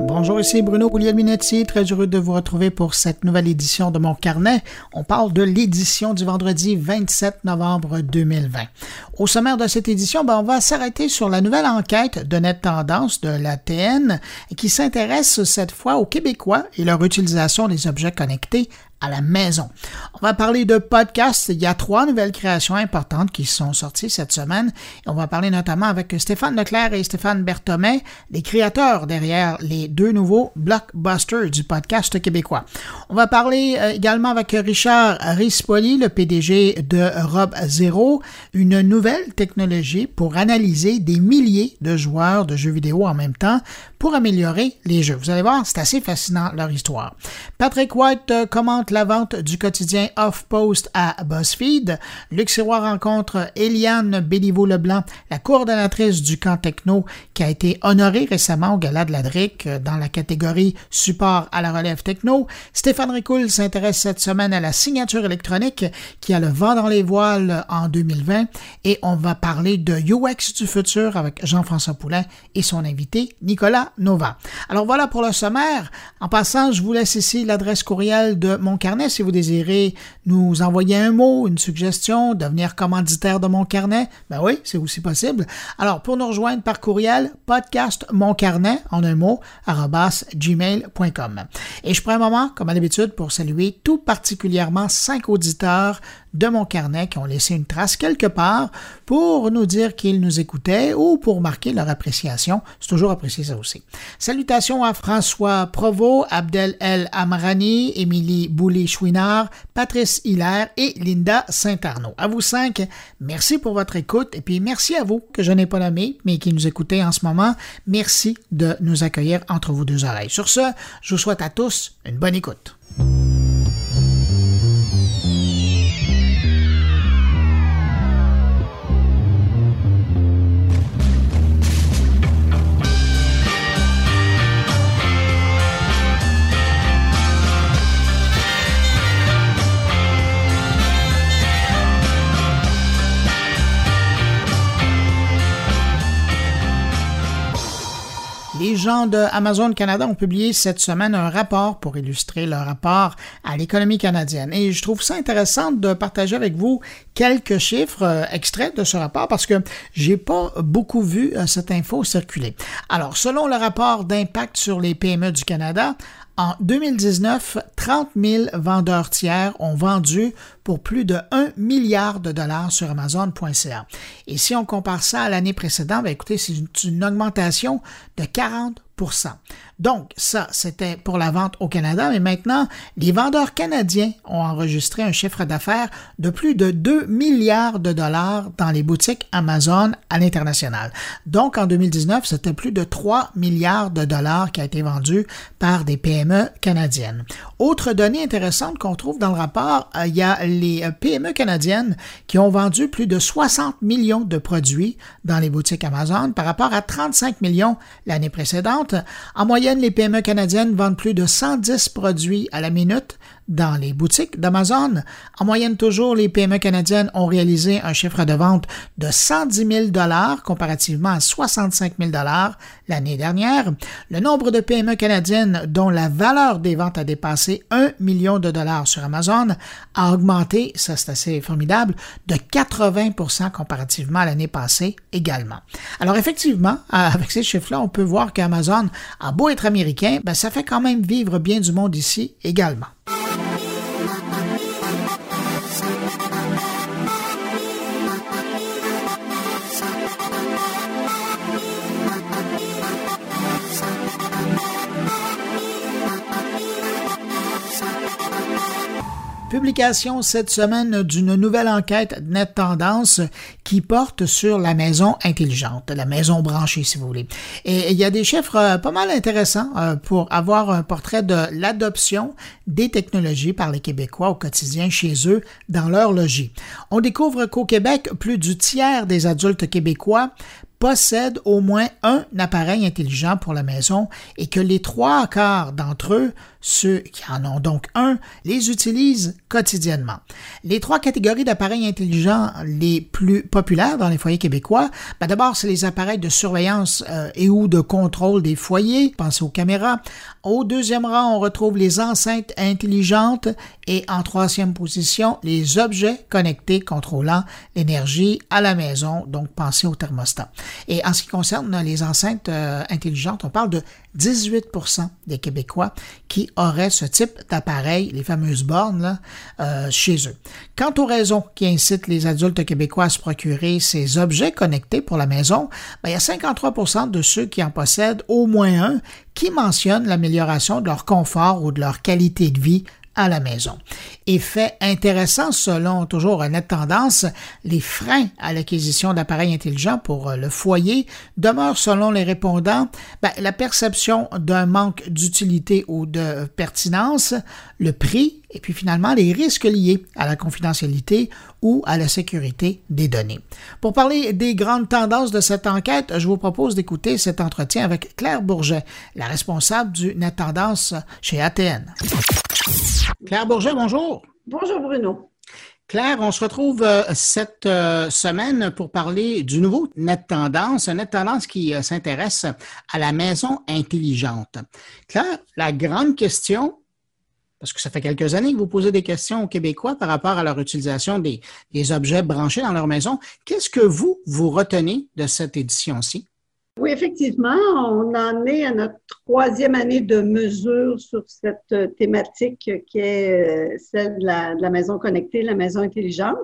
Bonjour, ici Bruno Guglielminetti, très heureux de vous retrouver pour cette nouvelle édition de mon carnet. On parle de l'édition du vendredi 27 novembre 2020. Au sommaire de cette édition, ben, on va s'arrêter sur la nouvelle enquête de Net Tendance de la TN qui s'intéresse cette fois aux Québécois et leur utilisation des objets connectés à la maison. On va parler de podcasts. Il y a trois nouvelles créations importantes qui sont sorties cette semaine. On va parler notamment avec Stéphane Leclerc et Stéphane Berthomet, les créateurs derrière les deux nouveaux blockbusters du podcast québécois. On va parler euh, également avec Richard Rispoli, le PDG de Rob Zero, une nouvelle technologie pour analyser des milliers de joueurs de jeux vidéo en même temps pour améliorer les jeux. Vous allez voir, c'est assez fascinant leur histoire. Patrick White euh, commente la vente du quotidien Off-Post à BuzzFeed. Luc rencontre Eliane Béliveau-Leblanc, la coordonnatrice du camp techno qui a été honorée récemment au Gala de la DRIC euh, dans la catégorie support à la relève techno. Stéphane Ricoul s'intéresse cette semaine à la signature électronique qui a le vent dans les voiles en 2020 et on va parler de UX du futur avec Jean-François Poulain et son invité Nicolas Nova. Alors voilà pour le sommaire. En passant, je vous laisse ici l'adresse courriel de mon carnet si vous désirez nous envoyer un mot, une suggestion, devenir commanditaire de mon carnet. Ben oui, c'est aussi possible. Alors, pour nous rejoindre par courriel, podcast mon carnet en un mot, gmail.com. Et je prends un moment, comme à l'habitude, pour saluer tout particulièrement cinq auditeurs de mon carnet qui ont laissé une trace quelque part pour nous dire qu'ils nous écoutaient ou pour marquer leur appréciation. C'est toujours apprécié ça aussi. Salutations à François Provost, Abdel El Amrani, Émilie Boulay-Chouinard, Patrice Hilaire et Linda Saint-Arnaud. À vous cinq, merci pour votre écoute et puis merci à vous que je n'ai pas nommé mais qui nous écoutez en ce moment. Merci de nous accueillir entre vos deux oreilles. Sur ce, je vous souhaite à tous une bonne écoute. Les gens de Amazon Canada ont publié cette semaine un rapport pour illustrer leur rapport à l'économie canadienne. Et je trouve ça intéressant de partager avec vous quelques chiffres euh, extraits de ce rapport parce que j'ai pas beaucoup vu euh, cette info circuler. Alors, selon le rapport d'impact sur les PME du Canada, en 2019, 30 000 vendeurs tiers ont vendu pour plus de 1 milliard de dollars sur Amazon.ca. Et si on compare ça à l'année précédente, ben écoutez, c'est une augmentation de 40% donc, ça, c'était pour la vente au Canada, mais maintenant, les vendeurs canadiens ont enregistré un chiffre d'affaires de plus de 2 milliards de dollars dans les boutiques Amazon à l'international. Donc, en 2019, c'était plus de 3 milliards de dollars qui a été vendu par des PME canadiennes. Autre donnée intéressante qu'on trouve dans le rapport, euh, il y a les euh, PME canadiennes qui ont vendu plus de 60 millions de produits dans les boutiques Amazon par rapport à 35 millions l'année précédente. En moyenne, les PME canadiennes vendent plus de 110 produits à la minute dans les boutiques d'Amazon. En moyenne, toujours, les PME canadiennes ont réalisé un chiffre de vente de 110 000 comparativement à 65 000 l'année dernière. Le nombre de PME canadiennes dont la valeur des ventes a dépassé 1 million de dollars sur Amazon a augmenté, ça c'est assez formidable, de 80% comparativement à l'année passée également. Alors effectivement, avec ces chiffres-là, on peut voir qu'Amazon a beau être américain, ben, ça fait quand même vivre bien du monde ici également. Publication cette semaine d'une nouvelle enquête Net Tendance qui porte sur la maison intelligente, la maison branchée si vous voulez. Et il y a des chiffres euh, pas mal intéressants euh, pour avoir un portrait de l'adoption des technologies par les Québécois au quotidien chez eux dans leur logis. On découvre qu'au Québec, plus du tiers des adultes québécois possèdent au moins un appareil intelligent pour la maison et que les trois quarts d'entre eux Ceux qui en ont donc un les utilisent quotidiennement. Les trois catégories d'appareils intelligents les plus populaires dans les foyers québécois, ben d'abord, c'est les appareils de surveillance euh, et ou de contrôle des foyers, pensez aux caméras. Au deuxième rang, on retrouve les enceintes intelligentes et en troisième position, les objets connectés contrôlant l'énergie à la maison, donc pensez au thermostat. Et en ce qui concerne les enceintes euh, intelligentes, on parle de 18% des Québécois qui auraient ce type d'appareil, les fameuses bornes, là, euh, chez eux. Quant aux raisons qui incitent les adultes québécois à se procurer ces objets connectés pour la maison, ben, il y a 53% de ceux qui en possèdent au moins un qui mentionnent l'amélioration de leur confort ou de leur qualité de vie à la maison. Effet intéressant selon toujours Net Tendance, les freins à l'acquisition d'appareils intelligents pour euh, le foyer demeurent selon les répondants ben, la perception d'un manque d'utilité ou de pertinence, le prix et puis finalement les risques liés à la confidentialité ou à la sécurité des données. Pour parler des grandes tendances de cette enquête, je vous propose d'écouter cet entretien avec Claire Bourget, la responsable du Net Tendance chez ATN. Claire Bourget, bonjour. Bonjour Bruno. Claire, on se retrouve euh, cette euh, semaine pour parler du nouveau Net Tendance, un Net Tendance qui euh, s'intéresse à la maison intelligente. Claire, la grande question, parce que ça fait quelques années que vous posez des questions aux Québécois par rapport à leur utilisation des, objets branchés dans leur maison, qu'est-ce que vous, vous retenez de cette édition-ci? Oui, effectivement, on en est à notre troisième année de mesure sur cette euh, thématique qui est euh, celle de la, maison connectée, la maison intelligente.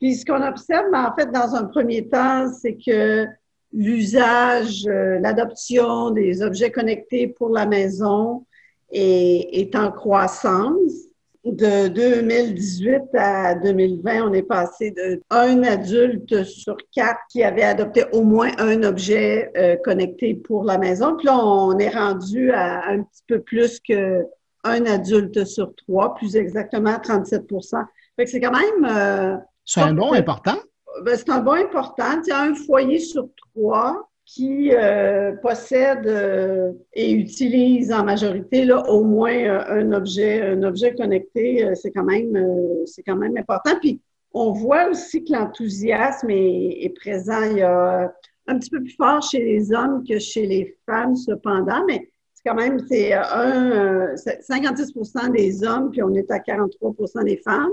Puis ce qu'on observe, en fait, dans un premier temps, c'est que l'usage, euh, l'adoption des objets connectés pour la maison est, est en croissance de 2018 à 2020, on est passé de un adulte sur quatre qui avait adopté au moins un objet euh, connecté pour la maison. Puis là, on est rendu à un petit peu plus que un adulte sur trois, plus exactement 37% Fait que c'est quand même... Euh, c'est un bon important. Ben, c'est un bon important. Il y a un foyer sur trois qui euh, possède euh, et utilise en majorité là, au moins euh, un objet, un objet connecté, c'est quand même c'est quand même important. Puis on voit aussi que l'enthousiasme est, est, présent. Il y a un petit peu plus fort chez les hommes que chez les femmes, cependant, mais c'est quand même c'est un 56% des hommes, puis on est à 43% des femmes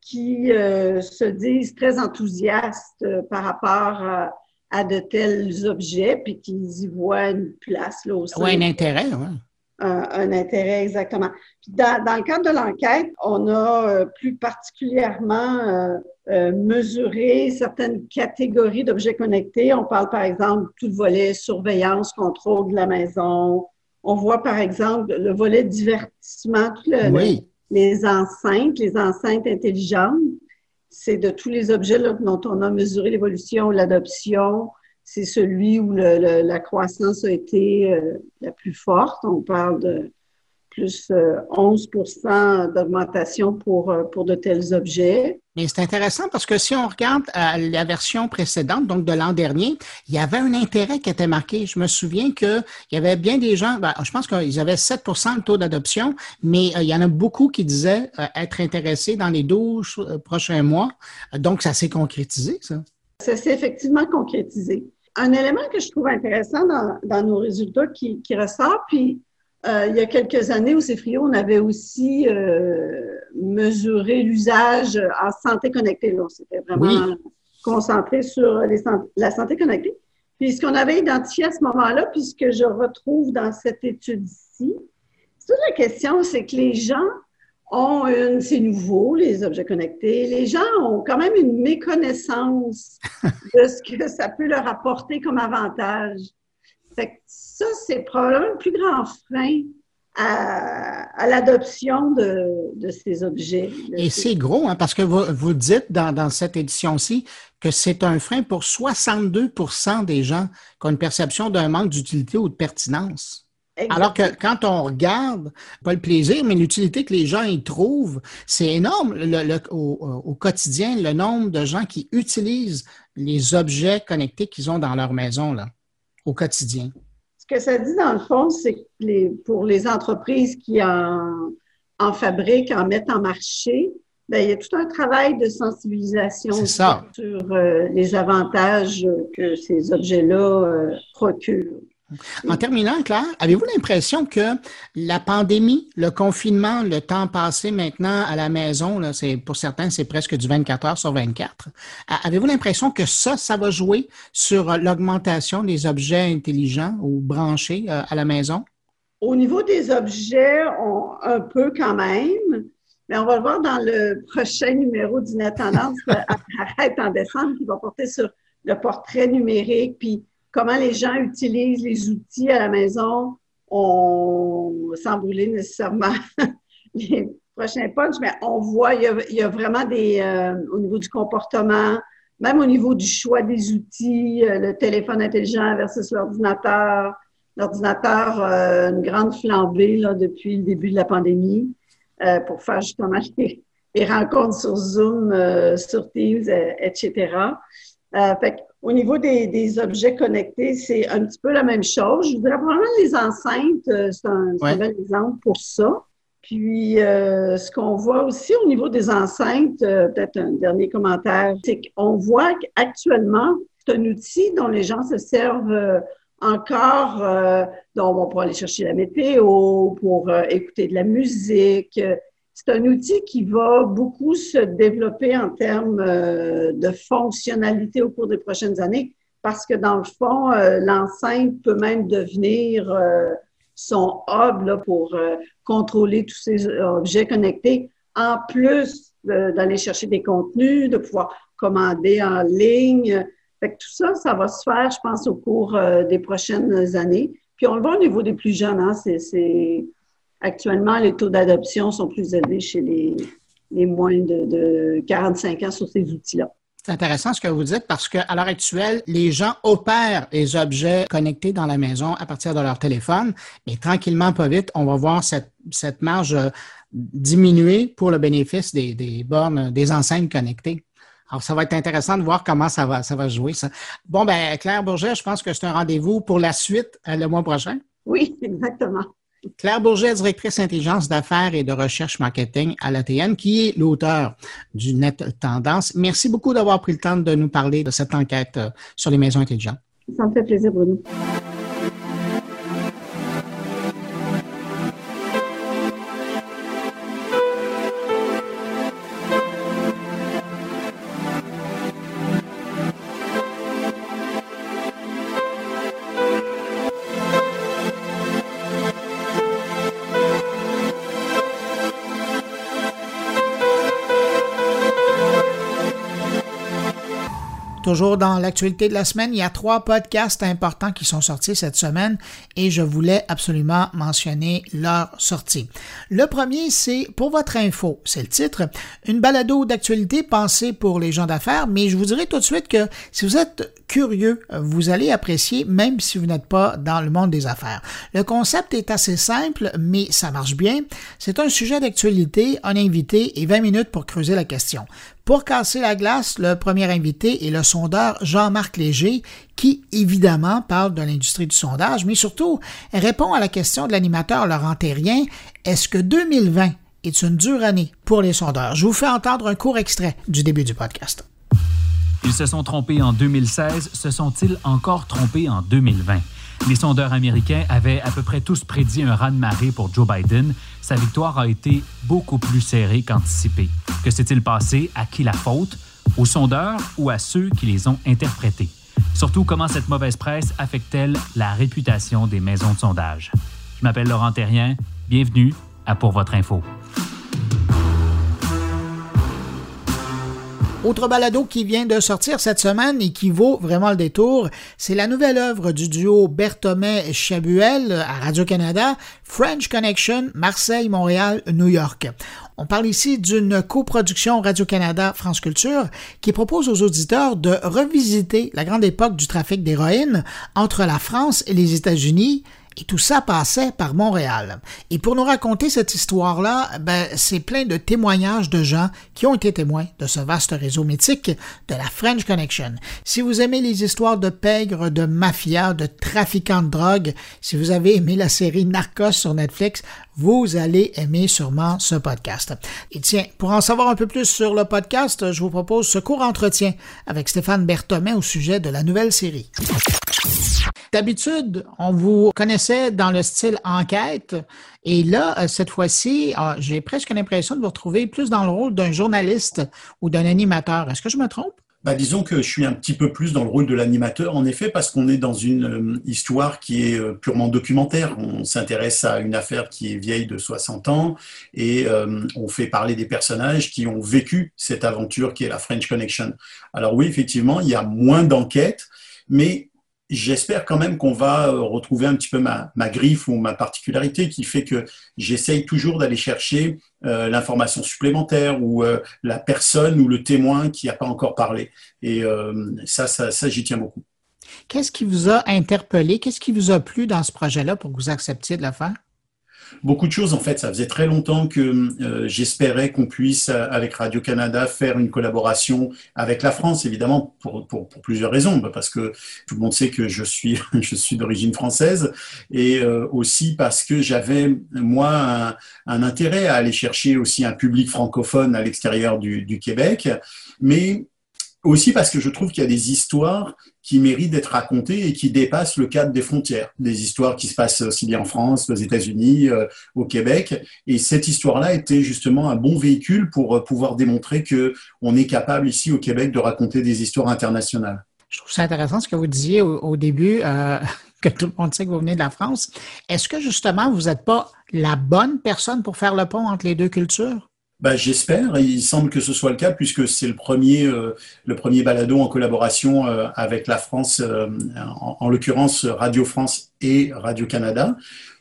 qui se disent très enthousiastes par rapport à à de tels objets, puis qu'ils y voient une place là aussi. Oui, un intérêt, oui. Un, intérêt, exactement. Puis dans, dans le cadre de l'enquête, on a euh, plus particulièrement euh, euh, mesuré certaines catégories d'objets connectés. On parle par exemple tout le volet surveillance, contrôle de la maison. On voit par exemple le volet divertissement, tout le, les enceintes, les enceintes intelligentes c'est de tous les objets dont on a mesuré l'évolution, l'adoption, c'est celui où la croissance a été euh, la plus forte. On parle de plus 11% euh, d'augmentation pour, euh, pour de tels objets. Mais c'est intéressant parce que si on regarde la version précédente, donc de l'an dernier, il y avait un intérêt qui était marqué. Je me souviens qu'il y avait bien des gens, ben, je pense qu'ils avaient 7% de taux d'adoption, mais il y en a beaucoup qui disaient être intéressés dans les 12 prochains mois. Donc, ça s'est concrétisé, ça. Ça s'est effectivement concrétisé. Un élément que je trouve intéressant dans, nos résultats qui, qui ressort, puis euh, il y a quelques années au CFRIO, on avait aussi euh, mesuré l'usage en santé connectée. On s'était vraiment concentré sur la santé connectée. Puis ce qu'on avait identifié à ce moment-là, puis ce que je retrouve dans cette étude-ci, toute la question, c'est que les gens ont une, c'est nouveau, les objets connectés, les gens ont quand même une méconnaissance de ce que ça peut leur apporter comme avantage. Fait ça, c'est probablement le plus grand frein à, l'adoption de, ces objets. Et c'est gros, hein, parce que vous, vous dites dans, cette édition-ci que c'est un frein pour 62% des gens qui ont une perception d'un manque d'utilité ou de pertinence. Alors que quand on regarde, pas le plaisir, mais l'utilité que les gens y trouvent, c'est énorme au, quotidien, le nombre de gens qui utilisent les objets connectés qu'ils ont dans leur maison là, au quotidien Ce que ça dit, dans le fond, c'est que les, pour les entreprises qui en, en fabriquent, en mettent en marché, ben, il y a tout un travail de sensibilisation sur euh, les avantages que ces objets-là euh, procurent. En terminant, Claire, avez-vous l'impression que la pandémie, le confinement, le temps passé maintenant à la maison, là, c'est, pour certains, c'est presque du 24 heures sur 24. Avez-vous l'impression que ça, ça va jouer sur l'augmentation des objets intelligents ou branchés euh, à la maison? Au niveau des objets, on, un peu quand même. Mais on va le voir dans le prochain numéro du Net Tendance, Arrête en décembre, qui va porter sur le portrait numérique, puis comment les gens utilisent les outils à la maison. On, sans brûler nécessairement les prochains punch, mais on voit, il y a, vraiment des, euh, au niveau du comportement, même au niveau du choix des outils, euh, le téléphone intelligent versus l'ordinateur. L'ordinateur, euh, une grande flambée là, depuis le début de la pandémie pour faire justement les, rencontres sur Zoom, sur Teams, etc. fait au niveau des, objets connectés, c'est un petit peu la même chose. Je voudrais probablement les enceintes, euh, c'est un, bel exemple pour ça. Puis, euh, ce qu'on voit aussi au niveau des enceintes, euh, peut-être un dernier commentaire, c'est qu'on voit qu'actuellement, c'est un outil dont les gens se servent encore, dont on aller chercher la météo, pour écouter de la musique, c'est un outil qui va beaucoup se développer en termes euh, de fonctionnalité au cours des prochaines années parce que dans le fond, euh, l'enceinte peut même devenir euh, son hub pour contrôler tous ces objets connectés, en plus d'aller chercher des contenus, de pouvoir commander en ligne. Fait tout ça, ça va se faire, je pense, au cours des prochaines années. Puis on le voit au niveau des plus jeunes, hein, c'est Actuellement, les taux d'adoption sont plus élevés chez les, moins de, 45 ans sur ces outils-là. C'est intéressant ce que vous dites parce qu'à l'heure actuelle, les gens opèrent les objets connectés dans la maison à partir de leur téléphone, mais tranquillement, pas vite, on va voir cette, marge euh, diminuer pour le bénéfice des, bornes, des enseignes connectées. Alors, ça va être intéressant de voir comment ça va, ça va jouer. Ça. Bon, ben Claire Bourget, je pense que c'est un rendez-vous pour la suite euh, le mois prochain. Oui, exactement. Claire Bourget, directrice intelligence d'affaires et de recherche marketing à l'ATN, qui est l'auteur du Net Tendance. Merci beaucoup d'avoir pris le temps de nous parler de cette enquête euh, sur les maisons intelligentes. Ça me fait plaisir, Bruno. Toujours dans l'actualité de la semaine, il y a trois podcasts importants qui sont sortis cette semaine et je voulais absolument mentionner leur sortie. Le premier, c'est Pour votre info, c'est le titre, une balado d'actualité pensée pour les gens d'affaires, mais je vous dirais tout de suite que si vous êtes curieux, vous allez apprécier même si vous n'êtes pas dans le monde des affaires. Le concept est assez simple, mais ça marche bien. C'est un sujet d'actualité, un invité et 20 minutes pour creuser la question. Pour casser la glace, le premier invité est le sondeur Jean-Marc Léger, qui évidemment parle de l'industrie du sondage, mais surtout répond à la question de l'animateur Laurent Terrien, est-ce que 2020 est une dure année pour les sondeurs? Je vous fais entendre un court extrait du début du podcast. Ils se sont trompés en 2016, se sont-ils encore trompés en 2020? Les sondeurs américains avaient à peu près tous prédit un raz-de-marée pour Joe Biden. Sa victoire a été beaucoup plus serrée qu'anticipée. Que s'est-il passé? À qui la faute? Aux sondeurs ou à ceux qui les ont interprétés? Surtout, comment cette mauvaise presse affecte-t-elle la réputation des maisons de sondage? Je m'appelle Laurent Terrien. Bienvenue à Pour votre info. Autre balado qui vient de sortir cette semaine et qui vaut vraiment le détour, c'est la nouvelle œuvre du duo Berthomé-Chabuel à Radio-Canada, French Connection, Marseille, Montréal, New York. On parle ici d'une coproduction Radio-Canada France Culture qui propose aux auditeurs de revisiter la grande époque du trafic d'héroïne entre la France et les États-Unis Et tout ça passait par Montréal. Et pour nous raconter cette histoire-là, ben, c'est plein de témoignages de gens qui ont été témoins de ce vaste réseau mythique de la French Connection. Si vous aimez les histoires de pègres, de mafia, de trafiquants de drogue, si vous avez aimé la série Narcos sur Netflix, vous allez aimer sûrement ce podcast. Et tiens, pour en savoir un peu plus sur le podcast, je vous propose ce court entretien avec Stéphane Berthomet au sujet de la nouvelle série. D'habitude, on vous connaissait dans le style enquête. Et là, euh, cette fois-ci, ah, j'ai presque l'impression de vous retrouver plus dans le rôle d'un journaliste ou d'un animateur. Est-ce que je me trompe? Bah, disons que je suis un petit peu plus dans le rôle de l'animateur, en effet, parce qu'on est dans une euh, histoire qui est euh, purement documentaire. On s'intéresse à une affaire qui est vieille de 60 ans et on fait parler des personnages qui ont vécu cette aventure qui est la French Connection. Alors oui, effectivement, il y a moins d'enquêtes, mais j'espère quand même qu'on va euh, retrouver un petit peu ma, griffe ou ma particularité qui fait que j'essaye toujours d'aller chercher euh, l'information supplémentaire ou euh, la personne ou le témoin qui n'a pas encore parlé. Et ça, ça, ça j'y tiens beaucoup. Qu'est-ce qui vous a interpellé? Qu'est-ce qui vous a plu dans ce projet-là pour que vous acceptiez de le faire? Beaucoup de choses en fait. Ça faisait très longtemps que euh, j'espérais qu'on puisse, euh, avec Radio-Canada, faire une collaboration avec la France, évidemment, pour, plusieurs raisons. Bah, parce que tout le monde sait que je suis, je suis d'origine française et euh, aussi parce que j'avais, moi, un, un, intérêt à aller chercher aussi un public francophone à l'extérieur du, du Québec. Mais aussi parce que je trouve qu'il y a des histoires qui méritent d'être racontées et qui dépassent le cadre des frontières. Des histoires qui se passent aussi bien en France, aux États-Unis, euh, au Québec. Et cette histoire-là était justement un bon véhicule pour euh, pouvoir démontrer que on est capable ici au Québec de raconter des histoires internationales. Je trouve ça intéressant ce que vous disiez au, début, euh, que tout le monde sait que vous venez de la France. Est-ce que justement vous n'êtes pas la bonne personne pour faire le pont entre les deux cultures? Bah, j'espère. Il semble que ce soit le cas puisque c'est le premier, euh, le premier balado en collaboration euh, avec la France, euh, en, l'occurrence Radio France et Radio Canada.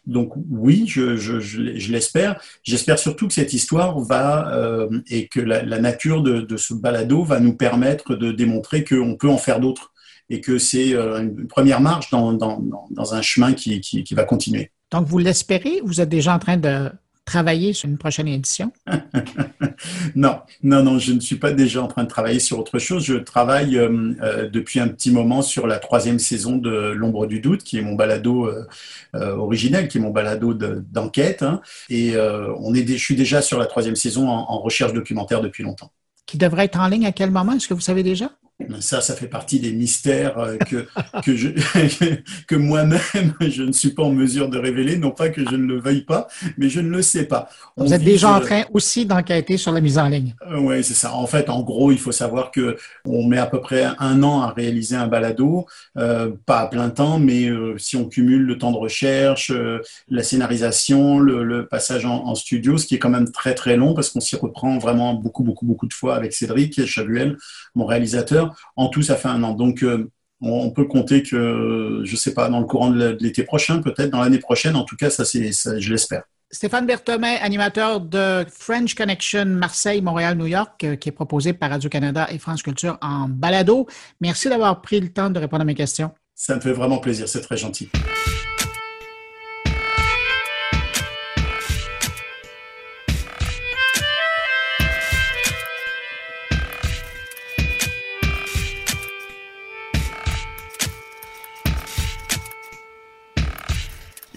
Donc oui, je, l'espère. J'espère surtout que cette histoire va et que la, nature de, ce balado va nous permettre de démontrer qu'on peut en faire d'autres et que c'est une première marche dans, dans, un chemin qui, qui va continuer. Donc vous l'espérez? Vous êtes déjà en train de travailler sur une prochaine édition? non, non, non, je ne suis pas déjà en train de travailler sur autre chose. Je travaille euh, euh, depuis un petit moment sur la troisième saison de L'ombre du doute, qui est mon balado euh, originel, qui est mon balado d'enquête. Hein. et on est, je suis déjà sur la troisième saison en recherche documentaire depuis longtemps. Qui devrait être en ligne à quel moment? Est-ce que vous savez déjà? Ça, ça fait partie des mystères euh, que, que, je, que moi-même, je ne suis pas en mesure de révéler. Non pas que je ne le veuille pas, mais je ne le sais pas. Vous êtes déjà en train aussi d'enquêter sur la mise en ligne. Euh, oui, c'est ça. En fait, en gros, il faut savoir que on met à peu près un an à réaliser un balado, euh, pas à plein temps, mais euh, si on cumule le temps de recherche, la scénarisation, le, le passage en, en, studio, ce qui est quand même très très long parce qu'on s'y reprend vraiment beaucoup beaucoup beaucoup de fois avec Cédric Chabuel, mon réalisateur. En tout, ça fait un an. Donc, euh, on peut compter que, je ne sais pas, dans le courant de l'été prochain, peut-être dans l'année prochaine. En tout cas, ça, c'est, je l'espère. Stéphane Berthomet, animateur de French Connection Marseille, Montréal, New York, euh, qui est proposé par Radio-Canada et France Culture en balado. Merci d'avoir pris le temps de répondre à mes questions. Ça me fait vraiment plaisir, c'est très gentil.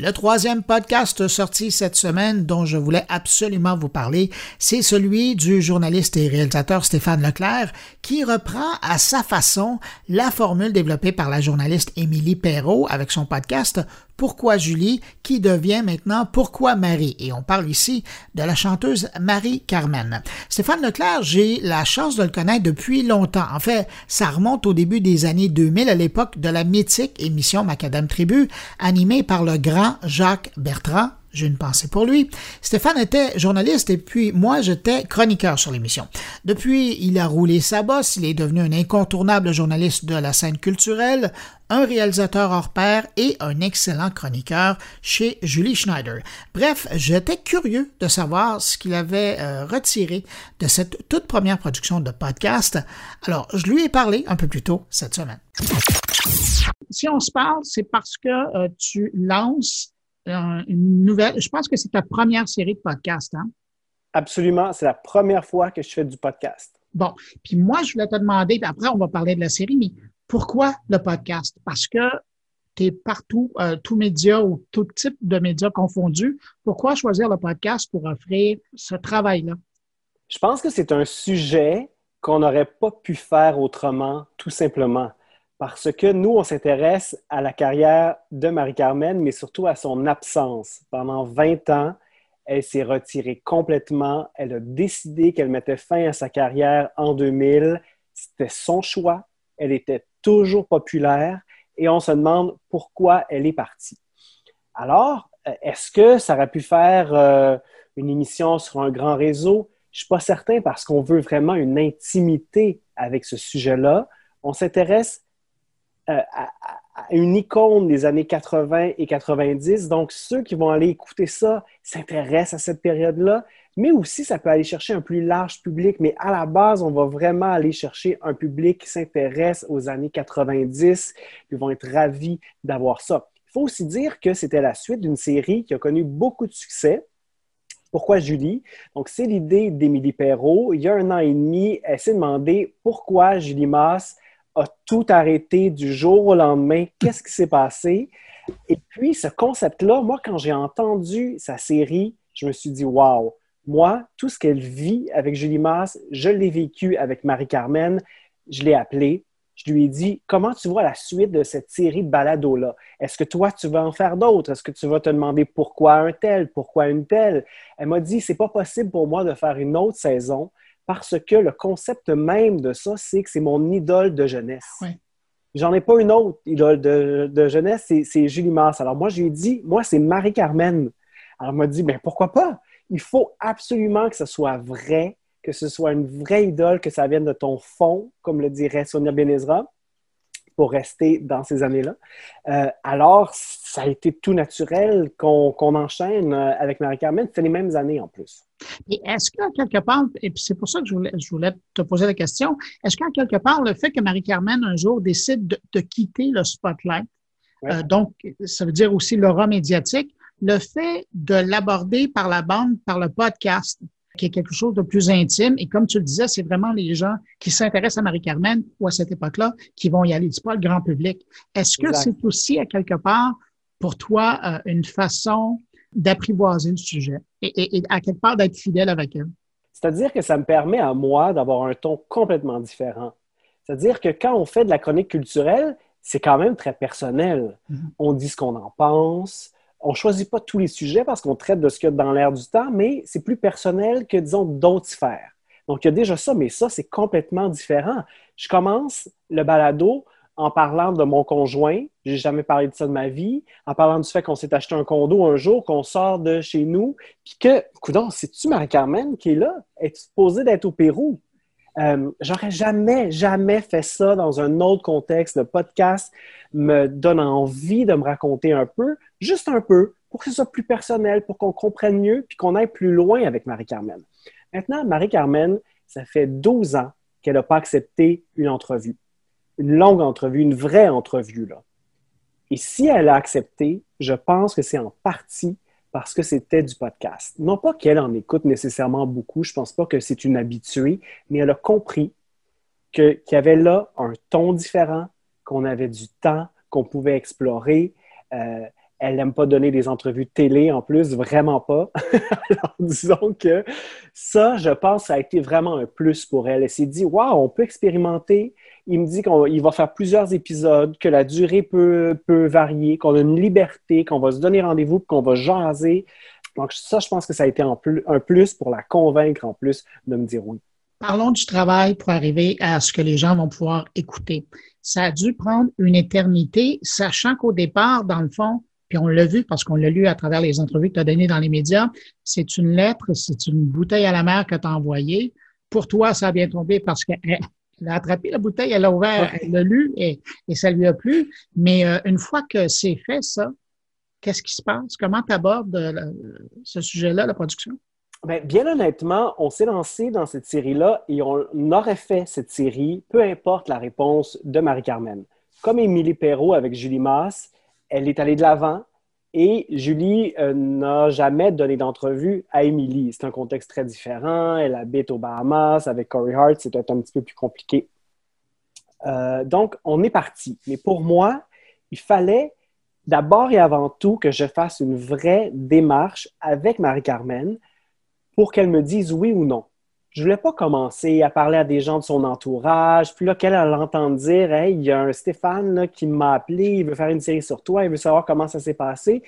Le troisième podcast sorti cette semaine dont je voulais absolument vous parler, c'est celui du journaliste et réalisateur Stéphane Leclerc qui reprend à sa façon la formule développée par la journaliste Émilie Perrault avec son podcast pourquoi Julie, qui devient maintenant Pourquoi Marie? Et on parle ici de la chanteuse Marie-Carmen. Stéphane Leclerc, j'ai la chance de le connaître depuis longtemps. En fait, ça remonte au début des années 2000, à l'époque de la mythique émission Macadam Tribu, animée par le grand Jacques Bertrand, j'ai une pensée pour lui. Stéphane était journaliste et puis moi j'étais chroniqueur sur l'émission. Depuis, il a roulé sa bosse, il est devenu un incontournable journaliste de la scène culturelle, un réalisateur hors pair et un excellent chroniqueur chez Julie Schneider. Bref, j'étais curieux de savoir ce qu'il avait euh, retiré de cette toute première production de podcast. Alors, je lui ai parlé un peu plus tôt cette semaine. Si on se parle, c'est parce que euh, tu lances une nouvelle, je pense que c'est ta première série de podcasts, hein? Absolument, c'est la première fois que je fais du podcast. Bon, puis moi, je voulais te demander, puis après, on va parler de la série, mais pourquoi le podcast? Parce que tu es partout, euh, tous médias ou tout type de médias confondus. Pourquoi choisir le podcast pour offrir ce travail-là? Je pense que c'est un sujet qu'on n'aurait pas pu faire autrement, tout simplement. Parce que nous, on s'intéresse à la carrière de Marie-Carmen, mais surtout à son absence. Pendant 20 ans, elle s'est retirée complètement. Elle a décidé qu'elle mettait fin à sa carrière en 2000. C'était son choix. Elle était toujours populaire et on se demande pourquoi elle est partie. Alors, euh, est-ce que ça aurait pu faire euh, une émission sur un grand réseau? Je ne suis pas certain parce qu'on veut vraiment une intimité avec ce sujet-là. On s'intéresse euh, une icône des années 80 et 90. Donc, ceux qui vont aller écouter ça s'intéressent à cette période-là, mais aussi ça peut aller chercher un plus large public. Mais à la base, on va vraiment aller chercher un public qui s'intéresse aux années 90, Ils vont être ravis d'avoir ça. Il faut aussi dire que c'était la suite d'une série qui a connu beaucoup de succès. Pourquoi Julie? Donc, c'est l'idée d'Émilie Perrault. Il y a un an et demi, elle s'est demandé pourquoi Julie Masse a tout arrêté du jour au lendemain. Qu'est-ce qui s'est passé? Et puis, ce concept-là, moi, quand j'ai entendu sa série, je me suis dit, wow, moi, tout ce qu'elle vit avec Julie Masse, je l'ai vécu avec Marie-Carmen. Je l'ai appelée. Je lui ai dit, comment tu vois la suite de cette série de balados-là? Est-ce que toi, tu vas en faire d'autres? Est-ce que tu vas te demander pourquoi un tel, pourquoi une telle? Elle m'a dit, c'est pas possible pour moi de faire une autre saison parce que le concept même de ça, c'est que c'est mon idole de jeunesse. J'en ai pas une autre idole de, jeunesse, c'est Julie Mars. Alors moi, je lui ai dit, moi, c'est Marie-Carmen. Alors elle m'a dit, mais pourquoi pas? Il faut absolument que ce soit vrai, que ce soit une vraie idole, que ça vienne de ton fond, comme le dirait Sonia Benezra pour rester dans ces années-là. Euh, alors, ça a été tout naturel qu'on enchaîne euh, avec Marie-Carmen. C'est les mêmes années en plus. Et est-ce qu'à quelque part, et puis c'est pour ça que je voulais, je voulais te poser la question, est-ce qu'à quelque part, le fait que Marie-Carmen un jour décide de, quitter le spotlight, euh, donc ça veut dire aussi l'aura médiatique, le fait de l'aborder par la bande, par le podcast, qui est quelque chose de plus intime. Et comme tu le disais, c'est vraiment les gens qui s'intéressent à Marie-Carmen ou à cette époque-là qui vont y aller. C'est pas le grand public. Est-ce que c'est aussi, à quelque part, pour toi, euh, une façon d'apprivoiser le sujet et, à quelque part d'être fidèle avec elle? C'est-à-dire que ça me permet à moi d'avoir un ton complètement différent. C'est-à-dire que quand on fait de la chronique culturelle, c'est quand même très personnel. Mm-hmm. On dit ce qu'on en pense, on choisit pas tous les sujets parce qu'on traite de ce qu'il y a dans l'air du temps, mais c'est plus personnel que, disons, d'autres sphères. Donc, il y a déjà ça, mais ça, c'est complètement différent. Je commence le balado en parlant de mon conjoint. J'ai jamais parlé de ça de ma vie. En parlant du fait qu'on s'est acheté un condo un jour, qu'on sort de chez nous, puis que, coudon, c'est-tu Marie-Carmen qui est là? Es-tu supposée d'être au Pérou? Euh, j'aurais jamais, jamais fait ça dans un autre contexte. Le podcast me donne envie de me raconter un peu, juste un peu, pour que ce soit plus personnel, pour qu'on comprenne mieux, puis qu'on aille plus loin avec Marie-Carmen. Maintenant, Marie-Carmen, ça fait 12 ans qu'elle n'a pas accepté une entrevue, une longue entrevue, une vraie entrevue. Là. Et si elle a accepté, je pense que c'est en partie parce que c'était du podcast. Non pas qu'elle en écoute nécessairement beaucoup, je ne pense pas que c'est une habituée, mais elle a compris qu'il y avait là un ton différent, qu'on avait du temps, qu'on pouvait explorer. Euh, elle n'aime pas donner des entrevues télé en plus, vraiment pas. Alors, disons que ça, je pense, a été vraiment un plus pour elle. Elle s'est dit, waouh, on peut expérimenter. Il me dit qu'il va faire plusieurs épisodes, que la durée peut, peut varier, qu'on a une liberté, qu'on va se donner rendez-vous, qu'on va jaser. Donc, ça, je pense que ça a été un plus pour la convaincre en plus de me dire oui. Parlons du travail pour arriver à ce que les gens vont pouvoir écouter. Ça a dû prendre une éternité, sachant qu'au départ, dans le fond, puis on l'a vu parce qu'on l'a lu à travers les entrevues que tu as données dans les médias. C'est une lettre, c'est une bouteille à la mer que tu as envoyée. Pour toi, ça a bien tombé parce qu'elle a attrapé la bouteille, elle l'a ouvert, elle l'a lu et, ça lui a plu. Mais euh, une fois que c'est fait, ça, qu'est-ce qui se passe? Comment tu abordes euh, ce sujet-là, la production? Bien, bien honnêtement, on s'est lancé dans cette série-là et on aurait fait cette série, peu importe la réponse de Marie-Carmen. Comme Émilie Perrault avec Julie Masse, elle est allée de l'avant. Et Julie euh, n'a jamais donné d'entrevue à Emily. C'est un contexte très différent. Elle habite aux Bahamas avec Corey Hart. C'est un petit peu plus compliqué. Euh, donc, on est parti. Mais pour moi, il fallait d'abord et avant tout que je fasse une vraie démarche avec Marie-Carmen pour qu'elle me dise oui ou non. Je voulais pas commencer à parler à des gens de son entourage, puis là, qu'elle l'entend dire Hey, il y a un Stéphane qui m'a appelé, il veut faire une série sur toi, il veut savoir comment ça s'est passé.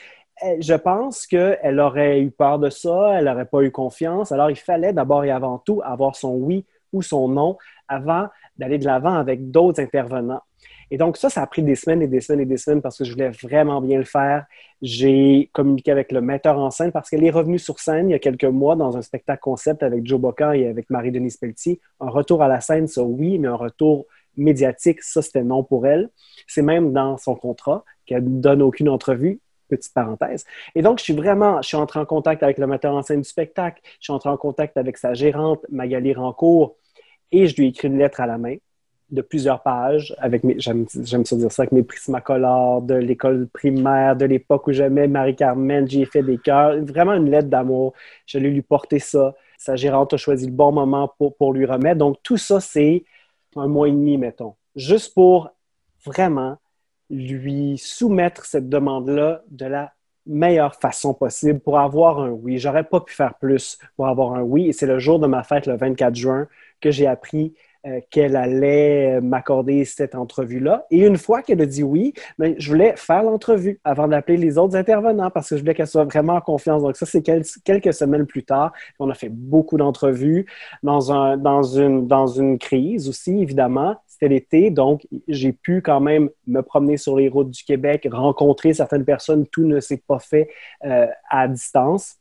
Eh, je pense qu'elle aurait eu peur de ça, elle n'aurait pas eu confiance. Alors, il fallait d'abord et avant tout avoir son oui ou son non avant d'aller de l'avant avec d'autres intervenants. Et donc, ça, ça a pris des semaines et des semaines et des semaines parce que je voulais vraiment bien le faire. J'ai communiqué avec le metteur en scène parce qu'elle est revenue sur scène il y a quelques mois dans un spectacle concept avec Joe Bocan et avec Marie-Denise Pelletier. Un retour à la scène, ça oui, mais un retour médiatique, ça, c'était non pour elle. C'est même dans son contrat qu'elle ne donne aucune entrevue petite parenthèse. Et donc, je suis vraiment, je suis entré en contact avec le metteur en scène du spectacle, je suis entré en contact avec sa gérante, Magali Rancourt, et je lui ai écrit une lettre à la main de plusieurs pages, avec mes, j'aime, ça dire ça, avec mes prismacolores de l'école primaire, de l'époque où j'aimais Marie-Carmen, j'ai fait des cœurs, vraiment une lettre d'amour. Je lui porter ça. Sa gérante a choisi le bon moment pour, pour lui remettre. Donc, tout ça, c'est un mois et demi, mettons, juste pour vraiment lui soumettre cette demande-là de la meilleure façon possible pour avoir un oui. J'aurais pas pu faire plus pour avoir un oui. Et c'est le jour de ma fête, le 24 juin, que j'ai appris euh, qu'elle allait m'accorder cette entrevue-là. Et une fois qu'elle a dit oui, ben, je voulais faire l'entrevue avant d'appeler les autres intervenants parce que je voulais qu'elle soit vraiment en confiance. Donc ça, c'est quelques semaines plus tard. On a fait beaucoup d'entrevues dans une crise aussi, évidemment. C'était l'été, donc j'ai pu quand même me promener sur les routes du Québec, rencontrer certaines personnes. Tout ne s'est pas fait euh, à distance.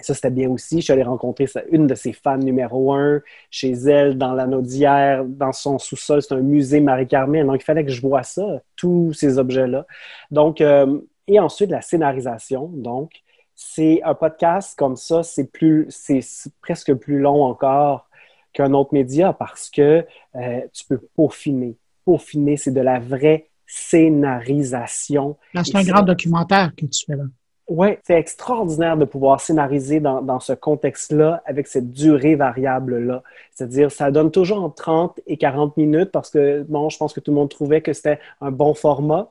Ça, c'était bien aussi. Je suis allé rencontrer une de ses fans numéro un chez elle, dans l'anneau d'hier, dans son sous-sol. C'est un musée Marie-Carmen. Donc, il fallait que je vois ça, tous ces objets-là. Donc, euh, et ensuite, la scénarisation. Donc, c'est un podcast comme ça, c'est plus, c'est presque plus long encore qu'un autre média parce que euh, tu peux peaufiner. Peaufiner, c'est de la vraie scénarisation. C'est un grand documentaire que tu fais là. Oui, c'est extraordinaire de pouvoir scénariser dans, dans ce contexte-là avec cette durée variable-là. C'est-à-dire, ça donne toujours entre 30 et 40 minutes parce que, bon, je pense que tout le monde trouvait que c'était un bon format.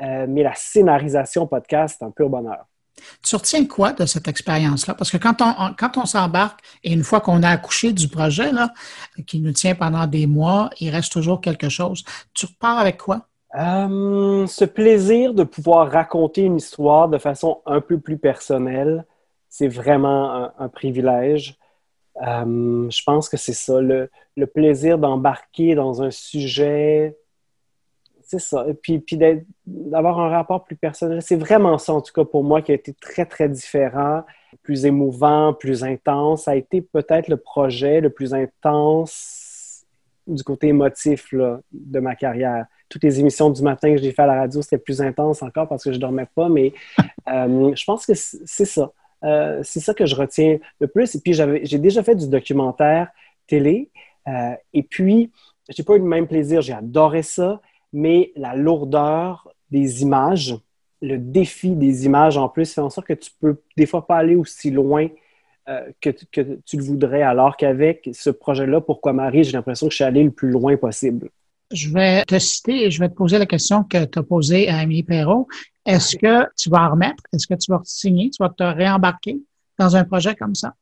Euh, mais la scénarisation podcast, c'est un pur bonheur. Tu retiens quoi de cette expérience-là? Parce que quand on, quand on s'embarque et une fois qu'on a accouché du projet, là, qui nous tient pendant des mois, il reste toujours quelque chose. Tu repars avec quoi? Euh, ce plaisir de pouvoir raconter une histoire de façon un peu plus personnelle, c'est vraiment un, privilège. Euh, je pense que c'est ça, le, plaisir d'embarquer dans un sujet, c'est ça, et puis, puis d'avoir un rapport plus personnel. C'est vraiment ça, en tout cas, pour moi, qui a été très, très différent, plus émouvant, plus intense. Ça a été peut-être le projet le plus intense du côté émotif de ma carrière toutes les émissions du matin que j'ai fait à la radio, c'était plus intense encore parce que je dormais pas, mais euh, je pense que c'est ça. Euh, c'est ça que je retiens le plus. Et puis, j'ai déjà fait du documentaire télé. Euh, et puis, j'ai pas eu le même plaisir. J'ai adoré ça, mais la lourdeur des images, le défi des images en plus fait en sorte que tu peux des fois pas aller aussi loin que, que, tu le voudrais. Alors qu'avec ce projet-là, Pourquoi Marie, j'ai l'impression que je suis allé le plus loin possible. Je vais te citer et je vais te poser la question que tu as posée à Amélie Perrault. Est-ce que tu vas en remettre? Est-ce que tu vas signer? Tu vas te réembarquer dans un projet comme ça?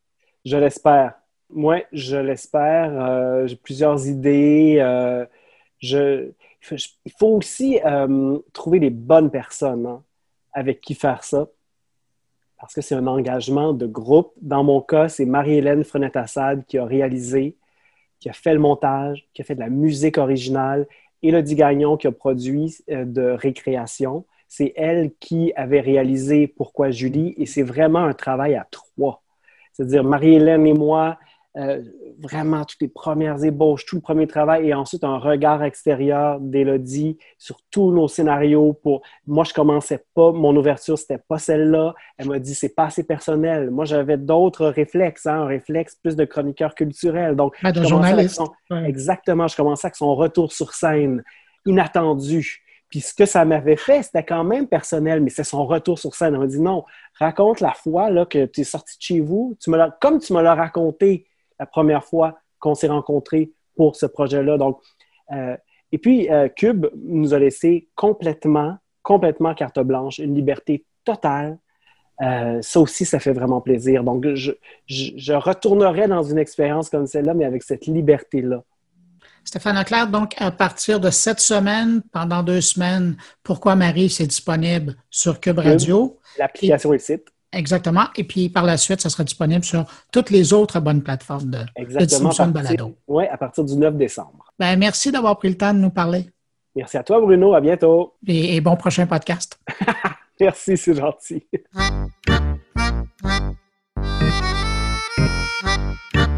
Je l'espère. Moi, je l'espère. Euh, j'ai plusieurs idées. Euh, je, il faut aussi euh, trouver les bonnes personnes hein, avec qui faire ça parce que c'est un engagement de groupe. Dans mon cas, c'est Marie-Hélène Frenette-Assad qui a réalisé qui a fait le montage, qui a fait de la musique originale, Elodie Gagnon qui a produit euh, de récréation. C'est elle qui avait réalisé Pourquoi Julie et c'est vraiment un travail à trois. C'est-à-dire Marie-Hélène et moi, euh, vraiment toutes les premières ébauches, tout le premier travail et ensuite un regard extérieur d'Élodie sur tous nos scénarios. Pour moi, je commençais pas, mon ouverture c'était pas celle-là. Elle m'a dit c'est pas assez personnel. Moi, j'avais d'autres réflexes, hein, un réflexe plus de chroniqueur culturel. Donc, de journaliste. exactement, je commençais avec son retour sur scène inattendu Puis ce que ça m'avait fait, c'était quand même personnel, mais c'est son retour sur scène. On m'a dit non, raconte la fois là, que tu es sorti de chez vous, tu me comme tu me l'as raconté la première fois qu'on s'est rencontrés pour ce projet-là. Donc, euh, et puis, euh, Cube nous a laissé complètement, complètement carte blanche, une liberté totale. Euh, ça aussi, ça fait vraiment plaisir. Donc, je, je, je retournerai dans une expérience comme celle-là, mais avec cette liberté-là. Stéphane Leclerc, donc à partir de cette semaine, pendant deux semaines, Pourquoi Marie, c'est disponible sur Cube Radio? L'application et le site. Exactement. Et puis par la suite, ça sera disponible sur toutes les autres bonnes plateformes de, distribution de balado. Oui, à partir du 9 décembre. Ben, merci d'avoir pris le temps de nous parler. Merci à toi, Bruno. À bientôt. et bon prochain podcast. merci, c'est gentil.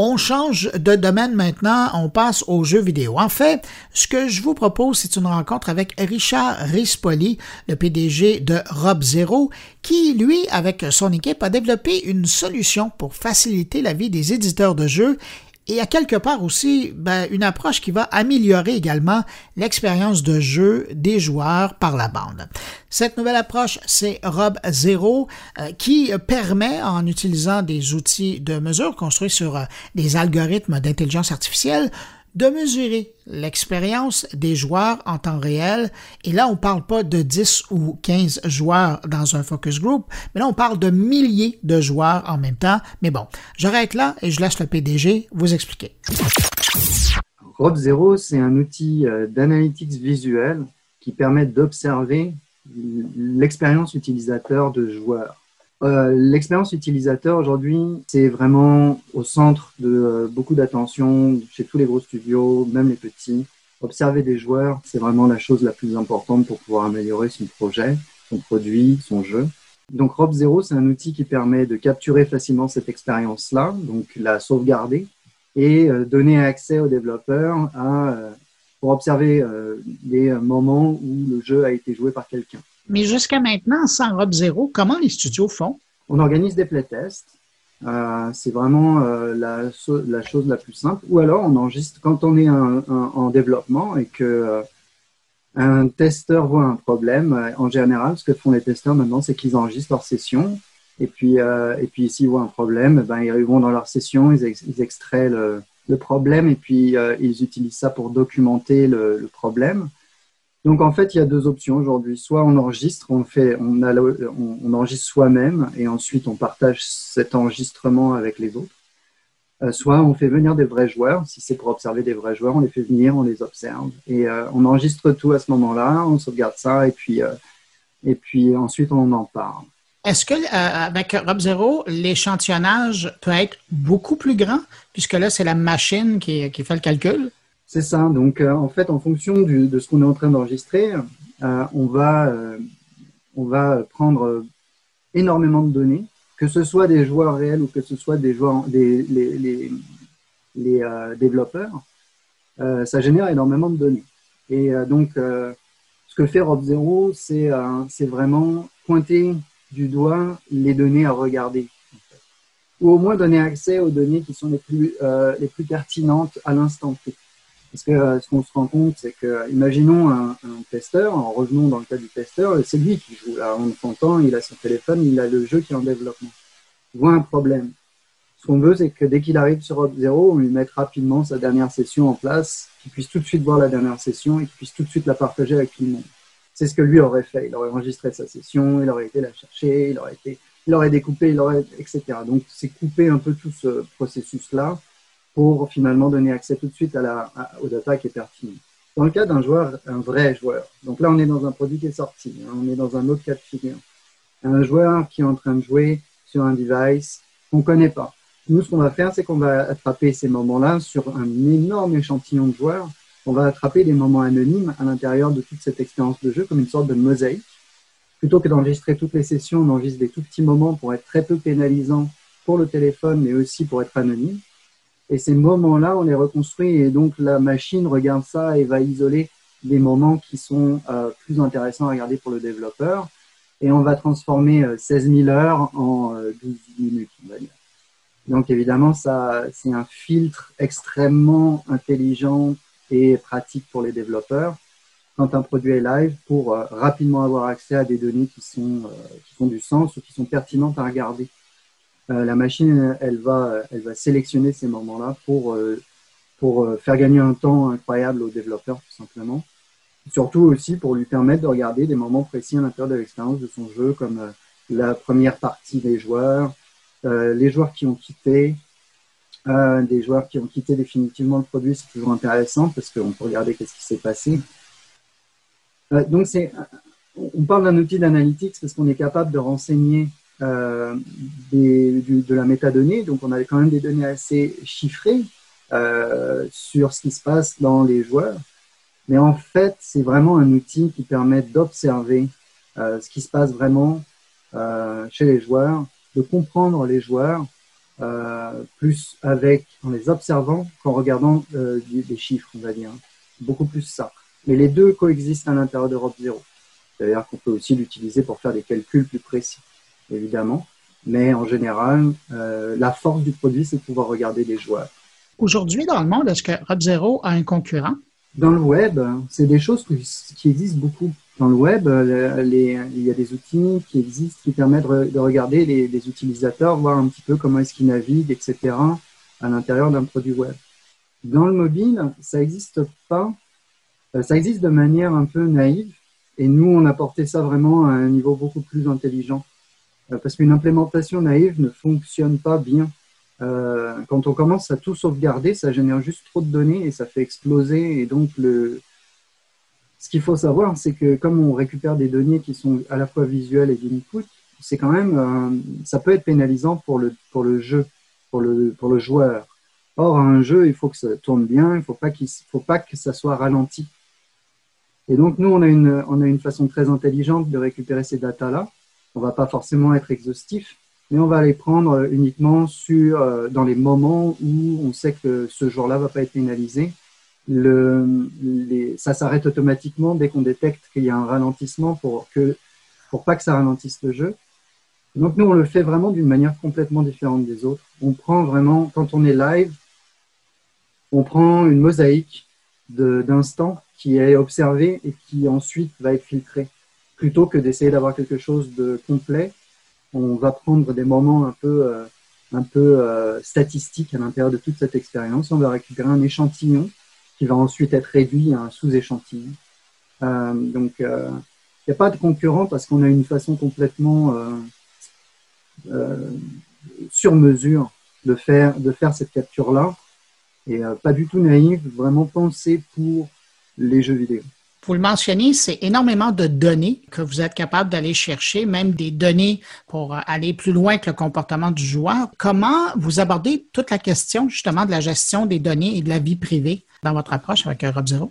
On change de domaine maintenant, on passe aux jeux vidéo. En fait, ce que je vous propose, c'est une rencontre avec Richard Rispoli, le PDG de Rob Zero, qui, lui, avec son équipe, a développé une solution pour faciliter la vie des éditeurs de jeux et à quelque part aussi ben, une approche qui va améliorer également l'expérience de jeu des joueurs par la bande. Cette nouvelle approche, c'est Rob Zero, euh, qui permet, en utilisant des outils de mesure construits sur euh, des algorithmes d'intelligence artificielle, de mesurer l'expérience des joueurs en temps réel. Et là, on ne parle pas de 10 ou 15 joueurs dans un focus group, mais là, on parle de milliers de joueurs en même temps. Mais bon, j'arrête là et je laisse le PDG vous expliquer. Rob Zero, c'est un outil euh, d'analytics visuel qui permet d'observer l'expérience utilisateur de joueurs. Euh, l'expérience utilisateur aujourd'hui, c'est vraiment au centre de euh, beaucoup d'attention chez tous les gros studios, même les petits. Observer des joueurs, c'est vraiment la chose la plus importante pour pouvoir améliorer son projet, son produit, son jeu. Donc Rob Zero, c'est un outil qui permet de capturer facilement cette expérience-là, donc la sauvegarder et euh, donner accès aux développeurs à, pour observer les moments où le jeu a été joué par quelqu'un. Mais jusqu'à maintenant, sans Rob Zero, comment les studios font? On organise des playtests. Euh, c'est vraiment euh, la, chose la plus simple. Ou alors, on enregistre quand on est en développement et que euh, un testeur voit un problème. En général, ce que font les testeurs maintenant, c'est qu'ils enregistrent leur session. Et puis, et puis s'ils voient un problème, ben, ils vont dans leur session, ils, extraient le, problème et puis ils utilisent ça pour documenter le problème. Donc en fait, il y a deux options aujourd'hui. Soit on enregistre, on fait, on, enregistre soi-même et ensuite on partage cet enregistrement avec les autres. Euh, soit on fait venir des vrais joueurs. Si c'est pour observer des vrais joueurs, on les fait venir, on les observe et euh, on enregistre tout à ce moment-là. On sauvegarde ça et puis euh, et puis ensuite on en parle. Est-ce que avec Rob Zero, l'échantillonnage peut être beaucoup plus grand puisque là c'est la machine qui fait le calcul? C'est ça. Donc, euh, en fait, en fonction de ce qu'on est en train d'enregistrer, euh, on, va, euh, on va prendre énormément de données, que ce soit des joueurs réels ou que ce soit des joueurs, des, les, les développeurs. ça génère énormément de données. Et donc, ce que fait Rob Zero, c'est vraiment pointer du doigt les données à regarder. Ou au moins donner accès aux données qui sont les plus, les plus pertinentes à l'instant T. Parce que euh, ce qu'on se rend compte, c'est que, imaginons un, un, testeur, en revenons dans le cas du testeur, c'est lui qui joue. Là, on s'entend, il a son téléphone, il a le jeu qui est en développement. Il voit un problème. Ce qu'on veut, c'est que dès qu'il arrive sur Hop 0, on lui mette rapidement sa dernière session en place, qu'il puisse tout de suite voir la dernière session et qu'il puisse tout de suite la partager avec tout le monde. C'est ce que lui aurait fait. Il aurait enregistré sa session, il aurait été la chercher, il aurait été, il aurait découpé, il aurait, etc. Donc, c'est couper un peu tout ce processus-là pour finalement donner accès tout de suite à aux data qui est pertinent. Dans le cas d'un joueur, un vrai joueur, donc là on est dans un produit qui est sorti, hein, on est dans un autre cas de figure. Un joueur qui est en train de jouer sur un device qu'on ne connaît pas. Nous, ce qu'on va faire, c'est qu'on va attraper ces moments-là sur un énorme échantillon de joueurs. On va attraper des moments anonymes à l'intérieur de toute cette expérience de jeu comme une sorte de mosaïque. Plutôt que d'enregistrer toutes les sessions, on enregistre des tout petits moments pour être très peu pénalisants pour le téléphone, mais aussi pour être anonyme. Et ces moments-là, on les reconstruit et donc la machine regarde ça et va isoler des moments qui sont euh, plus intéressants à regarder pour le développeur. et on va transformer 16 000 heures en 12 minutes, on va dire. Donc évidemment, ça, c'est un filtre extrêmement intelligent et pratique pour les développeurs quand un produit est live pour rapidement avoir accès à des données qui sont qui font du sens ou qui sont pertinentes à regarder. La machine, elle va, elle va sélectionner ces moments-là pour pour euh, faire gagner un temps incroyable aux développeurs, tout simplement. Surtout aussi pour lui permettre de regarder des moments précis à l'intérieur de l'expérience de son jeu, comme euh, la première partie des joueurs, euh, les joueurs qui ont quitté, euh, des joueurs qui ont quitté définitivement le produit, c'est toujours intéressant parce qu'on peut regarder qu'est-ce qui s'est passé. Euh, donc c'est, on parle d'un outil d'analytics parce qu'on est capable de renseigner euh, de la métadonnée, donc on a quand même des données assez chiffrées euh, sur ce qui se passe dans les joueurs. Mais en fait, c'est vraiment un outil qui permet d'observer euh, ce qui se passe vraiment chez les joueurs, de comprendre les joueurs plus avec en les observant qu'en regardant des chiffres, on va dire. Beaucoup plus ça. Mais les deux coexistent à l'intérieur d'Europe 0. C'est-à-dire qu'on peut aussi l'utiliser pour faire des calculs plus précis, évidemment. Mais en général, euh, la force du produit, c'est de pouvoir regarder les joueurs. Aujourd'hui, dans le monde, est-ce que Zero a un concurrent? Dans le web, c'est des choses qui existent beaucoup. Dans le web, les, il y a des outils qui existent qui permettent de regarder les, les utilisateurs, voir un petit peu comment est-ce qu'ils naviguent, etc., à l'intérieur d'un produit web. Dans le mobile, ça n'existe pas. Euh, ça existe de manière un peu naïve. Et nous, on a porté ça vraiment à un niveau beaucoup plus intelligent. Euh, parce qu'une implémentation naïve ne fonctionne pas bien. Euh, quand on commence à tout sauvegarder, ça génère juste trop de données et ça fait exploser. Et donc, le... ce qu'il faut savoir, c'est que comme on récupère des données qui sont à la fois visuelles et d'input, c'est quand même, ça peut être pénalisant pour le, pour le jeu, pour le, pour le joueur. Or, un jeu, il faut que ça tourne bien, il ne faut, pas qu'il, faut pas que ça soit ralenti. Et donc, nous, on a une, on a une façon très intelligente de récupérer ces datas-là. On va pas forcément être exhaustif, mais on va les prendre uniquement sur, euh, dans les moments où on sait que ce jour-là va pas être pénalisé. Ça s'arrête automatiquement dès qu'on détecte qu'il y a un ralentissement pour que, pour pas que ça ralentisse le jeu. Donc nous, on le fait vraiment d'une manière complètement différente des autres. On prend vraiment, quand on est live, on prend une mosaïque d'instants qui est observée et qui ensuite va être filtrée, plutôt que d'essayer d'avoir quelque chose de complet on va prendre des moments un peu, euh, un peu euh, statistiques à l'intérieur de toute cette expérience. On va récupérer un échantillon qui va ensuite être réduit à un sous-échantillon. Euh, donc, il n'y a pas de concurrent parce qu'on a une façon complètement sur mesure de faire, de faire cette capture-là et pas du tout naïve, vraiment pensée pour les jeux vidéo vous le mentionnez, c'est énormément de données que vous êtes capable d'aller chercher, même des données pour aller plus loin que le comportement du joueur. Comment vous abordez toute la question justement de la gestion des données et de la vie privée dans votre approche avec Europe Zero?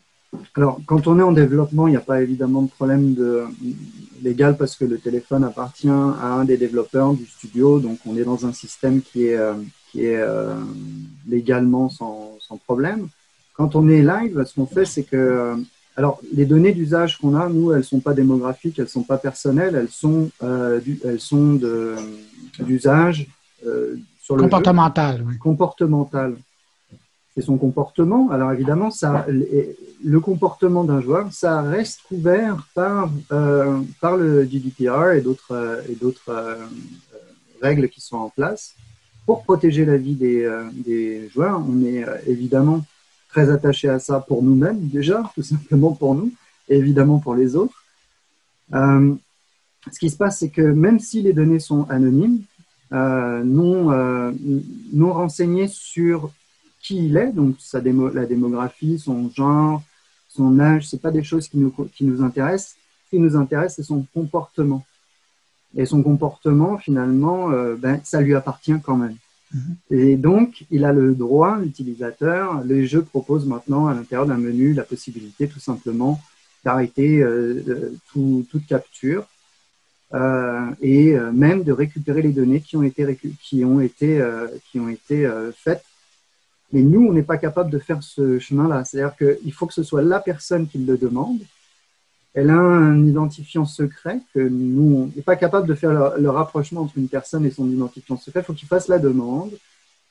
Alors, quand on est en développement, il n'y a pas évidemment de problème de, légal parce que le téléphone appartient à un des développeurs du studio, donc on est dans un système qui est, euh, qui est euh, légalement sans, sans problème. Quand on est live, ce qu'on fait, c'est que alors, les données d'usage qu'on a, nous, elles sont pas démographiques, elles sont pas personnelles, elles sont, euh, du, elles sont d'usage euh, sur le comportemental. Oui. Comportemental. C'est son comportement. Alors évidemment, ça, le comportement d'un joueur, ça reste couvert par euh, par le GDPR et d'autres et d'autres règles qui sont en place pour protéger la vie des, des joueurs. On est évidemment très attaché à ça pour nous-mêmes déjà, tout simplement pour nous, et évidemment pour les autres. Euh, ce qui se passe, c'est que même si les données sont anonymes, euh, non, euh, non renseignées sur qui il est, donc sa la démographie, son genre, son âge, c'est pas des choses qui nous, qui nous intéressent. Ce qui nous intéresse, c'est son comportement. Et son comportement, finalement, ben, ça lui appartient quand même. Et donc, il a le droit, l'utilisateur, les jeux proposent maintenant à l'intérieur d'un menu la possibilité tout simplement d'arrêter euh, euh tout, toute capture euh, et même de récupérer les données qui ont été, qui ont été, qui ont été faites. Mais nous, on n'est pas capable de faire ce chemin-là. C'est-à-dire qu'il faut que ce soit la personne qui le demande elle a un identifiant secret que nous, on n'est pas capable de faire le, rapprochement entre une personne et son identifiant secret. Il faut qu'il fasse la demande.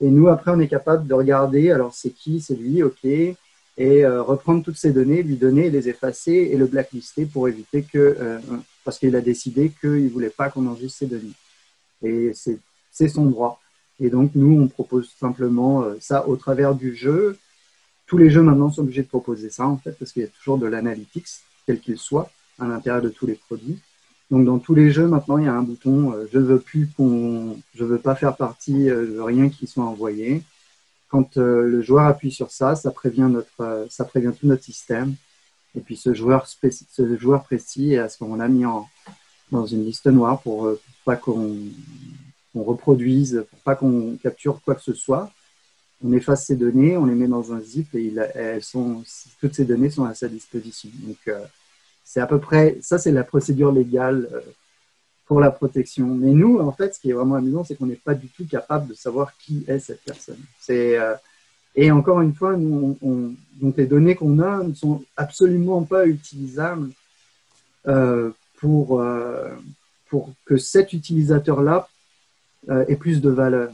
Et nous, après, on est capable de regarder, alors c'est qui, c'est lui, ok, et euh, reprendre toutes ces données, lui donner, les effacer et le blacklister pour éviter que, euh, parce qu'il a décidé qu'il ne voulait pas qu'on enregistre ces données. Et c'est son droit. Et donc, nous, on propose simplement euh, ça au travers du jeu. Tous les jeux maintenant sont obligés de proposer ça, en fait, parce qu'il y a toujours de l'analytics, quel qu'il soit, à l'intérieur de tous les produits. Donc, dans tous les jeux, maintenant, il y a un bouton euh, je veux plus je veux pas faire partie, euh, je veux rien qui soit envoyé. Quand le joueur appuie sur ça, ça prévient notre, ça prévient tout notre système. Et puis, ce joueur, ce joueur précis, à ce a mis en, dans une liste noire pour, pour pas qu'on qu'on reproduise, pour pas qu'on capture quoi que ce soit. On efface ces données, on les met dans un zip et elles sont, toutes ces données sont à sa disposition. Donc, euh, c'est à peu près, ça c'est la procédure légale euh, pour la protection. Mais nous, en fait, ce qui est vraiment amusant, c'est qu'on n'est pas du tout capable de savoir qui est cette personne. Euh, et encore une fois, nous, les données qu'on a ne sont absolument pas utilisables pour, que cet utilisateur-là ait plus de valeur.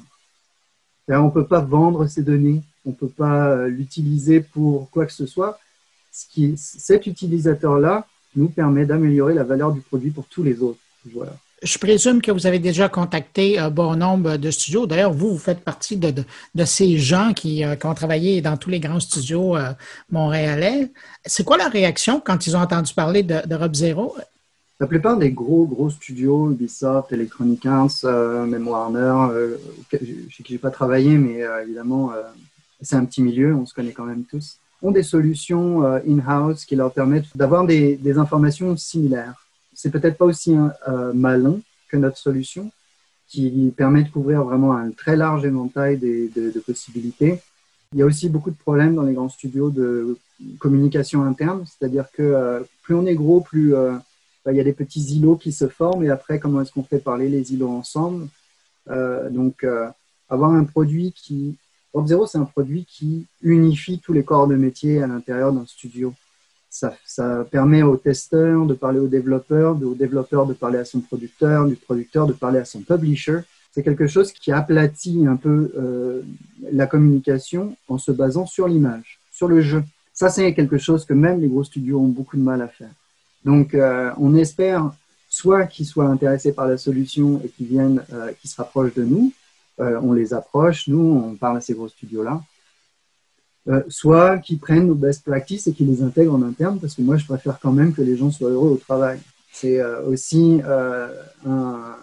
On ne peut pas vendre ces données, on ne peut pas euh, l'utiliser pour quoi que ce soit. Ce qui, cet utilisateur-là nous permet d'améliorer la valeur du produit pour tous les autres. Voilà. Je présume que vous avez déjà contacté un bon nombre de studios. D'ailleurs, vous, vous faites partie de, ces gens qui, euh, qui, ont travaillé dans tous les grands studios montréalais. C'est quoi la réaction quand ils ont entendu parler de Rob Zero? La plupart des gros, gros studios, Ubisoft, Electronic Arts, euh, même Warner, euh, chez qui j'ai pas travaillé, mais euh, évidemment, c'est un petit milieu, on se connaît quand même tous, ont des solutions in-house qui leur permettent d'avoir des, informations similaires. C'est peut-être pas aussi malin que notre solution, qui permet de couvrir vraiment un très large éventail de, possibilités. Il y a aussi beaucoup de problèmes dans les grands studios de communication interne, c'est-à-dire que plus on est gros, plus il y a des petits îlots qui se forment et après, comment est-ce qu'on fait parler les îlots ensemble? Euh, Donc, euh, avoir un produit qui... Orb Zero, c'est un produit qui unifie tous les corps de métier à l'intérieur d'un studio. Ça, ça, permet aux testeurs de parler aux développeurs, aux développeurs de parler à son producteur, du producteur de parler à son publisher. C'est quelque chose qui aplatit un peu euh, la communication en se basant sur l'image, sur le jeu. Ça, c'est quelque chose que même les gros studios ont beaucoup de mal à faire. Donc, euh, on espère soit qu'ils soient intéressés par la solution et qu'ils viennent, euh, qu'ils se rapprochent de nous. Euh, on les approche, nous, on parle à ces gros studios-là. soit qu'ils prennent nos best practices et qu'ils les intègrent en interne, parce que moi, je préfère quand même que les gens soient heureux au travail. C'est aussi un,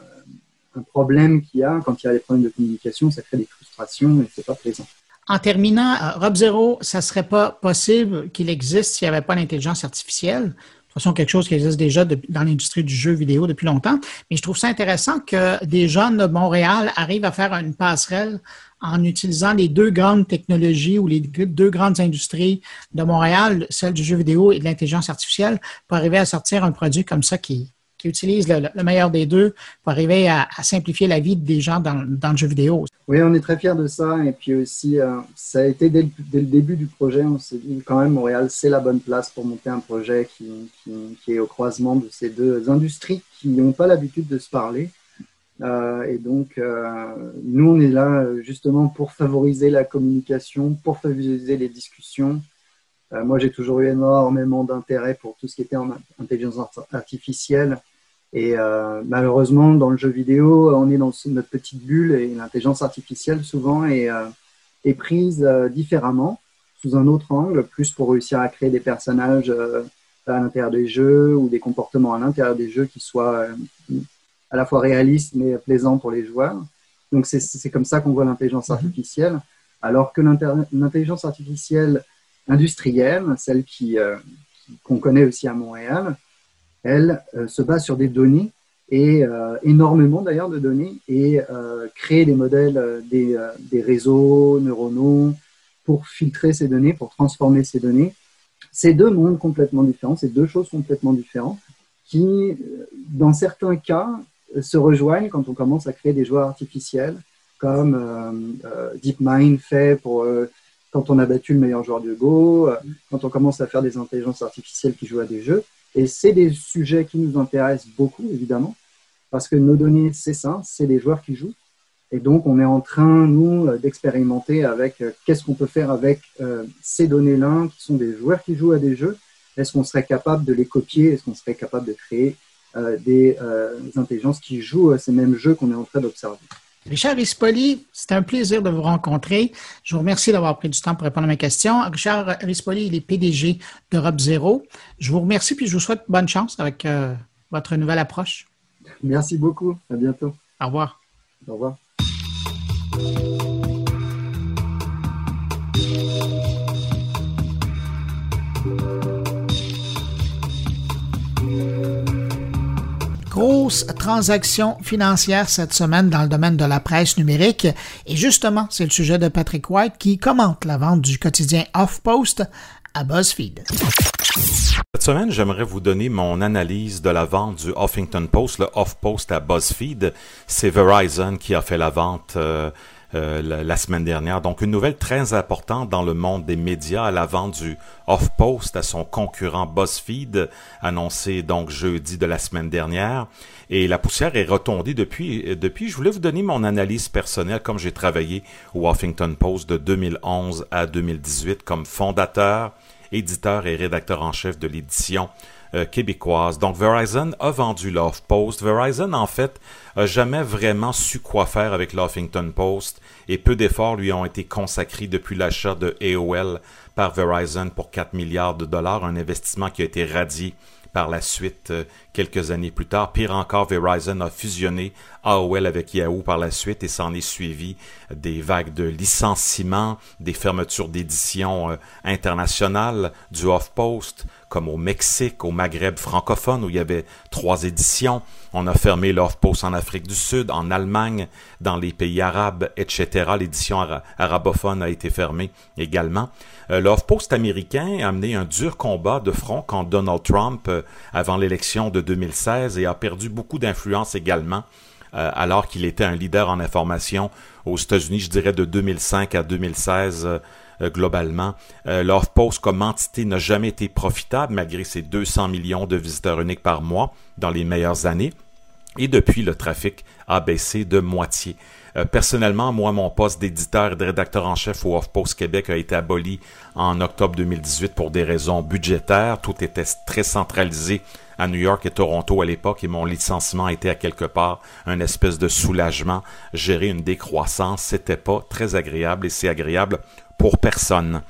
problème qu'il y a quand il y a des problèmes de communication, ça crée des frustrations et c'est pas plaisant. En terminant, Rob Zero, ça serait pas possible qu'il existe s'il n'y avait pas l'intelligence artificielle façon quelque chose qui existe déjà dans l'industrie du jeu vidéo depuis longtemps. Mais je trouve ça intéressant que des jeunes de Montréal arrivent à faire une passerelle en utilisant les deux grandes technologies ou les deux grandes industries de Montréal, celle du jeu vidéo et de l'intelligence artificielle, pour arriver à sortir un produit comme ça qui, qui utilise le, meilleur des deux pour arriver à, simplifier la vie des gens dans, le jeu vidéo. Oui, on est très fiers de ça. Et puis aussi, euh, ça a été dès le, début du projet, on s'est dit quand même, Montréal, c'est la bonne place pour monter un projet qui, qui, est au croisement de ces deux industries qui n'ont pas l'habitude de se parler. Euh, et donc, euh, nous, on est là justement pour favoriser la communication, pour favoriser les discussions. Moi, j'ai toujours eu énormément d'intérêt pour tout ce qui était en intelligence artificielle. Et euh, malheureusement, dans le jeu vidéo, on est dans notre petite bulle et l'intelligence artificielle souvent est, euh, est prise euh, différemment, sous un autre angle, plus pour réussir à créer des personnages à l'intérieur des jeux ou des comportements à l'intérieur des jeux qui soient à la fois réalistes mais plaisants pour les joueurs. Donc c'est comme ça qu'on voit l'intelligence mhm. artificielle, alors que l'intelligence artificielle industrielle, celle qui qu'on connaît aussi à Montréal, elle euh, se base sur des données et euh, énormément d'ailleurs de données et euh, créer des modèles, des, des, réseaux neuronaux pour filtrer ces données, pour transformer ces données. C'est deux mondes complètement différents, c'est deux choses complètement différentes qui, dans certains cas, se rejoignent quand on commence à créer des joueurs artificiels, comme DeepMind fait pour quand on a battu le meilleur joueur de Go, quand on commence à faire des intelligences artificielles qui jouent à des jeux Et c'est des sujets qui nous intéressent beaucoup, évidemment, parce que nos données, c'est ça, c'est les joueurs qui jouent. Et donc, on est en train, nous, d'expérimenter avec qu'est-ce qu'on peut faire avec ces données-là, qui sont des joueurs qui jouent à des jeux. Est-ce qu'on serait capable de les copier? Est-ce qu'on serait capable de créer des intelligences qui jouent à ces mêmes jeux qu'on est en train d'observer? Richard Rispoli, c'est un plaisir de vous rencontrer. Je vous remercie d'avoir pris du temps pour répondre à mes questions. Richard Rispoli, il est PDG d'Europe Zéro. Je vous remercie puis je vous souhaite bonne chance avec euh, votre nouvelle approche. Merci beaucoup. À bientôt. Au revoir. Au revoir. Grosse transaction financière cette semaine dans le domaine de la presse numérique. Et justement, c'est le sujet de Patrick White qui commente la vente du quotidien Off-Post à BuzzFeed. Cette semaine, j'aimerais vous donner mon analyse de la vente du Huffington Post, le Off-Post à BuzzFeed. C'est Verizon qui a fait la vente. Euh, euh, la, semaine dernière. Donc, une nouvelle très importante dans le monde des médias à la vente du Off-Post à son concurrent BuzzFeed, annoncé donc jeudi de la semaine dernière. Et la poussière est retombée depuis. Depuis, je voulais vous donner mon analyse personnelle comme j'ai travaillé au Huffington Post de 2011 à 2018 comme fondateur, éditeur et rédacteur en chef de l'édition euh, québécoise. Donc Verizon a vendu Post. Verizon, en fait, a jamais vraiment su quoi faire avec l'Huffington Post et peu d'efforts lui ont été consacrés depuis l'achat de AOL par Verizon pour 4 milliards de dollars, un investissement qui a été radié par la suite euh, quelques années plus tard. Pire encore, Verizon a fusionné AOL avec Yahoo par la suite et s'en est suivi des vagues de licenciements, des fermetures d'éditions euh, internationales du Off-Post, comme au Mexique, au Maghreb francophone, où il y avait trois éditions. On a fermé l'Off-Post en Afrique du Sud, en Allemagne, dans les pays arabes, etc. L'édition arabophone a été fermée également. Euh, L'Off-Post américain a mené un dur combat de front contre Donald Trump euh, avant l'élection de 2016 et a perdu beaucoup d'influence également euh, alors qu'il était un leader en information aux États-Unis, je dirais de 2005 à 2016 euh, globalement. Euh, Post comme entité n'a jamais été profitable malgré ses 200 millions de visiteurs uniques par mois dans les meilleures années. Et depuis, le trafic a baissé de moitié. Euh, personnellement, moi, mon poste d'éditeur et de rédacteur en chef au HuffPost Québec a été aboli en octobre 2018 pour des raisons budgétaires. Tout était très centralisé à New York et Toronto à l'époque et mon licenciement était à quelque part un espèce de soulagement. Gérer une décroissance, c'était pas très agréable et c'est agréable pour personne.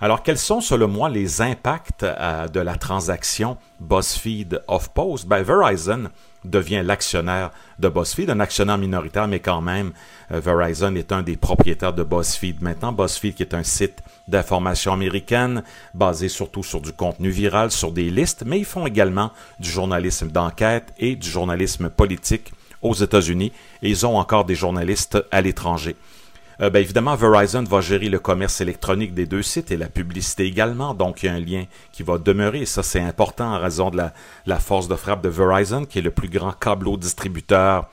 Alors, quels sont, selon moi, les impacts euh, de la transaction BuzzFeed off-post? Ben, Verizon devient l'actionnaire de BuzzFeed, un actionnaire minoritaire, mais quand même, euh, Verizon est un des propriétaires de BuzzFeed. Maintenant, BuzzFeed qui est un site d'information américaine, basé surtout sur du contenu viral, sur des listes, mais ils font également du journalisme d'enquête et du journalisme politique aux États-Unis, et ils ont encore des journalistes à l'étranger. Euh, ben, évidemment, Verizon va gérer le commerce électronique des deux sites et la publicité également. Donc, il y a un lien qui va demeurer. Et ça, c'est important en raison de la, force de frappe de Verizon, qui est le plus grand câbleau distributeur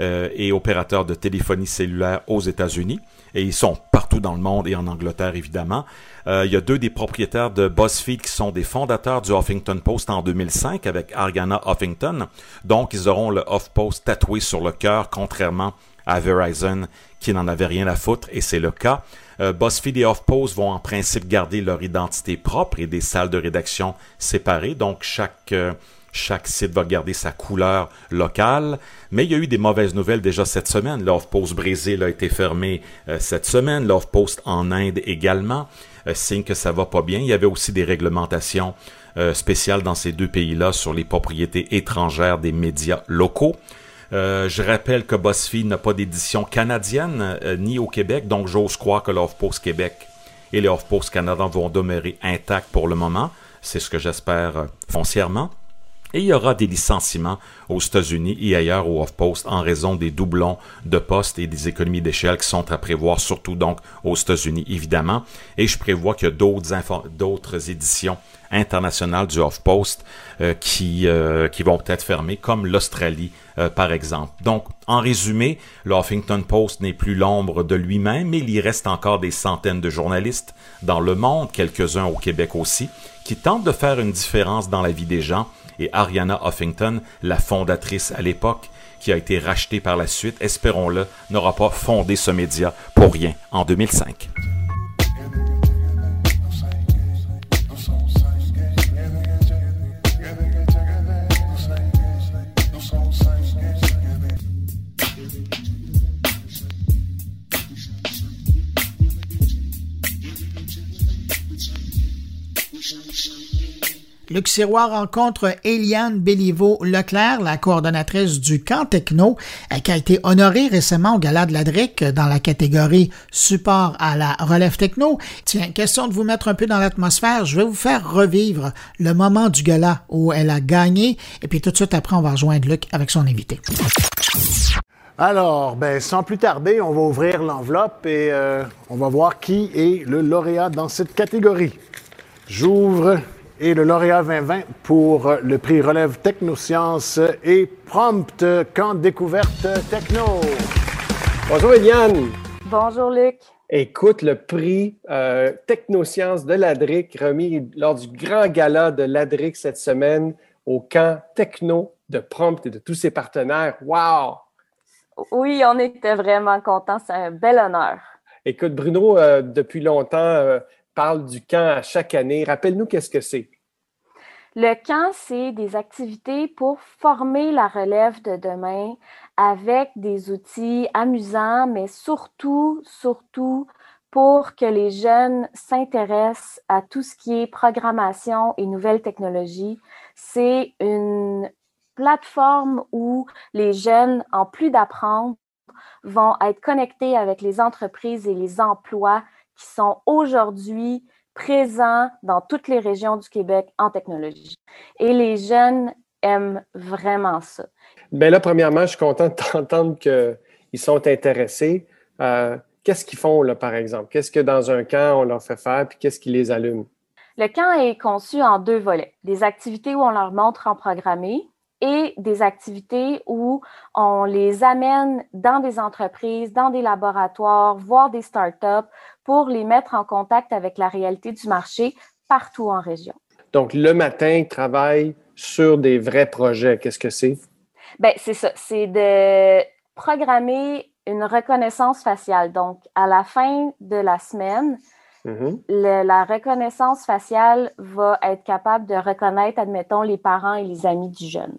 euh, et opérateur de téléphonie cellulaire aux États-Unis. Et ils sont partout dans le monde et en Angleterre, évidemment. Euh, il y a deux des propriétaires de BuzzFeed qui sont des fondateurs du Huffington Post en 2005 avec Argana Huffington. Donc, ils auront le Huff-Post tatoué sur le cœur, contrairement à Verizon qui n'en avait rien à foutre, et c'est le cas. Euh, BuzzFeed et HuffPost vont en principe garder leur identité propre et des salles de rédaction séparées, donc chaque, euh, chaque site va garder sa couleur locale. Mais il y a eu des mauvaises nouvelles déjà cette semaine. L'HuffPost Brésil a été fermé euh, cette semaine, l'HuffPost en Inde également, signe que ça va pas bien. Il y avait aussi des réglementations spéciales dans ces deux pays-là sur les propriétés étrangères des médias locaux. Euh, je rappelle que BuzzFeed n'a pas d'édition canadienne euh, ni au Québec, donc j'ose croire que l'Off-Post Québec et les Off-Post Canada vont demeurer intacts pour le moment. C'est ce que j'espère euh, foncièrement. Et il y aura des licenciements aux États-Unis et ailleurs au Off-Post en raison des doublons de postes et des économies d'échelle qui sont à prévoir, surtout donc aux États-Unis, évidemment. Et je prévois d'autres, d'autres éditions internationales du off-post euh, qui, euh, qui vont peut-être fermer, comme l'Australie euh, par exemple. Donc, en résumé, le Huffington Post n'est plus l'ombre de lui-même, mais il y reste encore des centaines de journalistes dans le monde, quelques-uns au Québec aussi, qui tentent de faire une différence dans la vie des gens. Et Ariana Huffington, la fondatrice à l'époque, qui a été rachetée par la suite, espérons-le, n'aura pas fondé ce média pour rien en 2005. Luc Siroir rencontre Eliane Béliveau-Leclerc, la coordonnatrice du camp techno, euh, qui a été honorée récemment au Gala de la DRIC dans la catégorie support à la relève techno. Tiens, question de vous mettre un peu dans l'atmosphère, je vais vous faire revivre le moment du gala où elle a gagné, et puis tout de suite après, on va rejoindre Luc avec son invité. Alors, ben, sans plus tarder, on va ouvrir l'enveloppe et euh, on va voir qui est le lauréat dans cette catégorie. J'ouvre et le lauréat 2020 pour le prix Relève Technosciences et Prompt Camp Découverte Techno. Bonjour Eliane. Bonjour Luc. Écoute, le prix euh, Technosciences de l'ADRIC remis lors du grand gala de l'ADRIC cette semaine au camp Techno de Prompt et de tous ses partenaires. Wow! Oui, on était vraiment contents. C'est un bel honneur. Écoute, Bruno, euh, depuis longtemps, euh, du camp à chaque année. Rappelle-nous qu'est-ce que c'est. Le camp, c'est des activités pour former la relève de demain avec des outils amusants, mais surtout, surtout pour que les jeunes s'intéressent à tout ce qui est programmation et nouvelles technologies. C'est une plateforme où les jeunes, en plus d'apprendre, vont être connectés avec les entreprises et les emplois qui sont aujourd'hui présents dans toutes les régions du Québec en technologie. Et les jeunes aiment vraiment ça. Bien là, premièrement, je suis content d'entendre qu'ils sont intéressés. Euh, qu'est-ce qu'ils font, là, par exemple? Qu'est-ce que dans un camp, on leur fait faire, puis qu'est-ce qui les allume? Le camp est conçu en deux volets. Des activités où on leur montre en programmer et des activités où on les amène dans des entreprises, dans des laboratoires, voire des startups pour les mettre en contact avec la réalité du marché partout en région. Donc, le matin, ils travaillent sur des vrais projets. Qu'est-ce que c'est? Bien, c'est ça. C'est de programmer une reconnaissance faciale. Donc, à la fin de la semaine, mm-hmm. la reconnaissance faciale va être capable de reconnaître, admettons, les parents et les amis du jeune.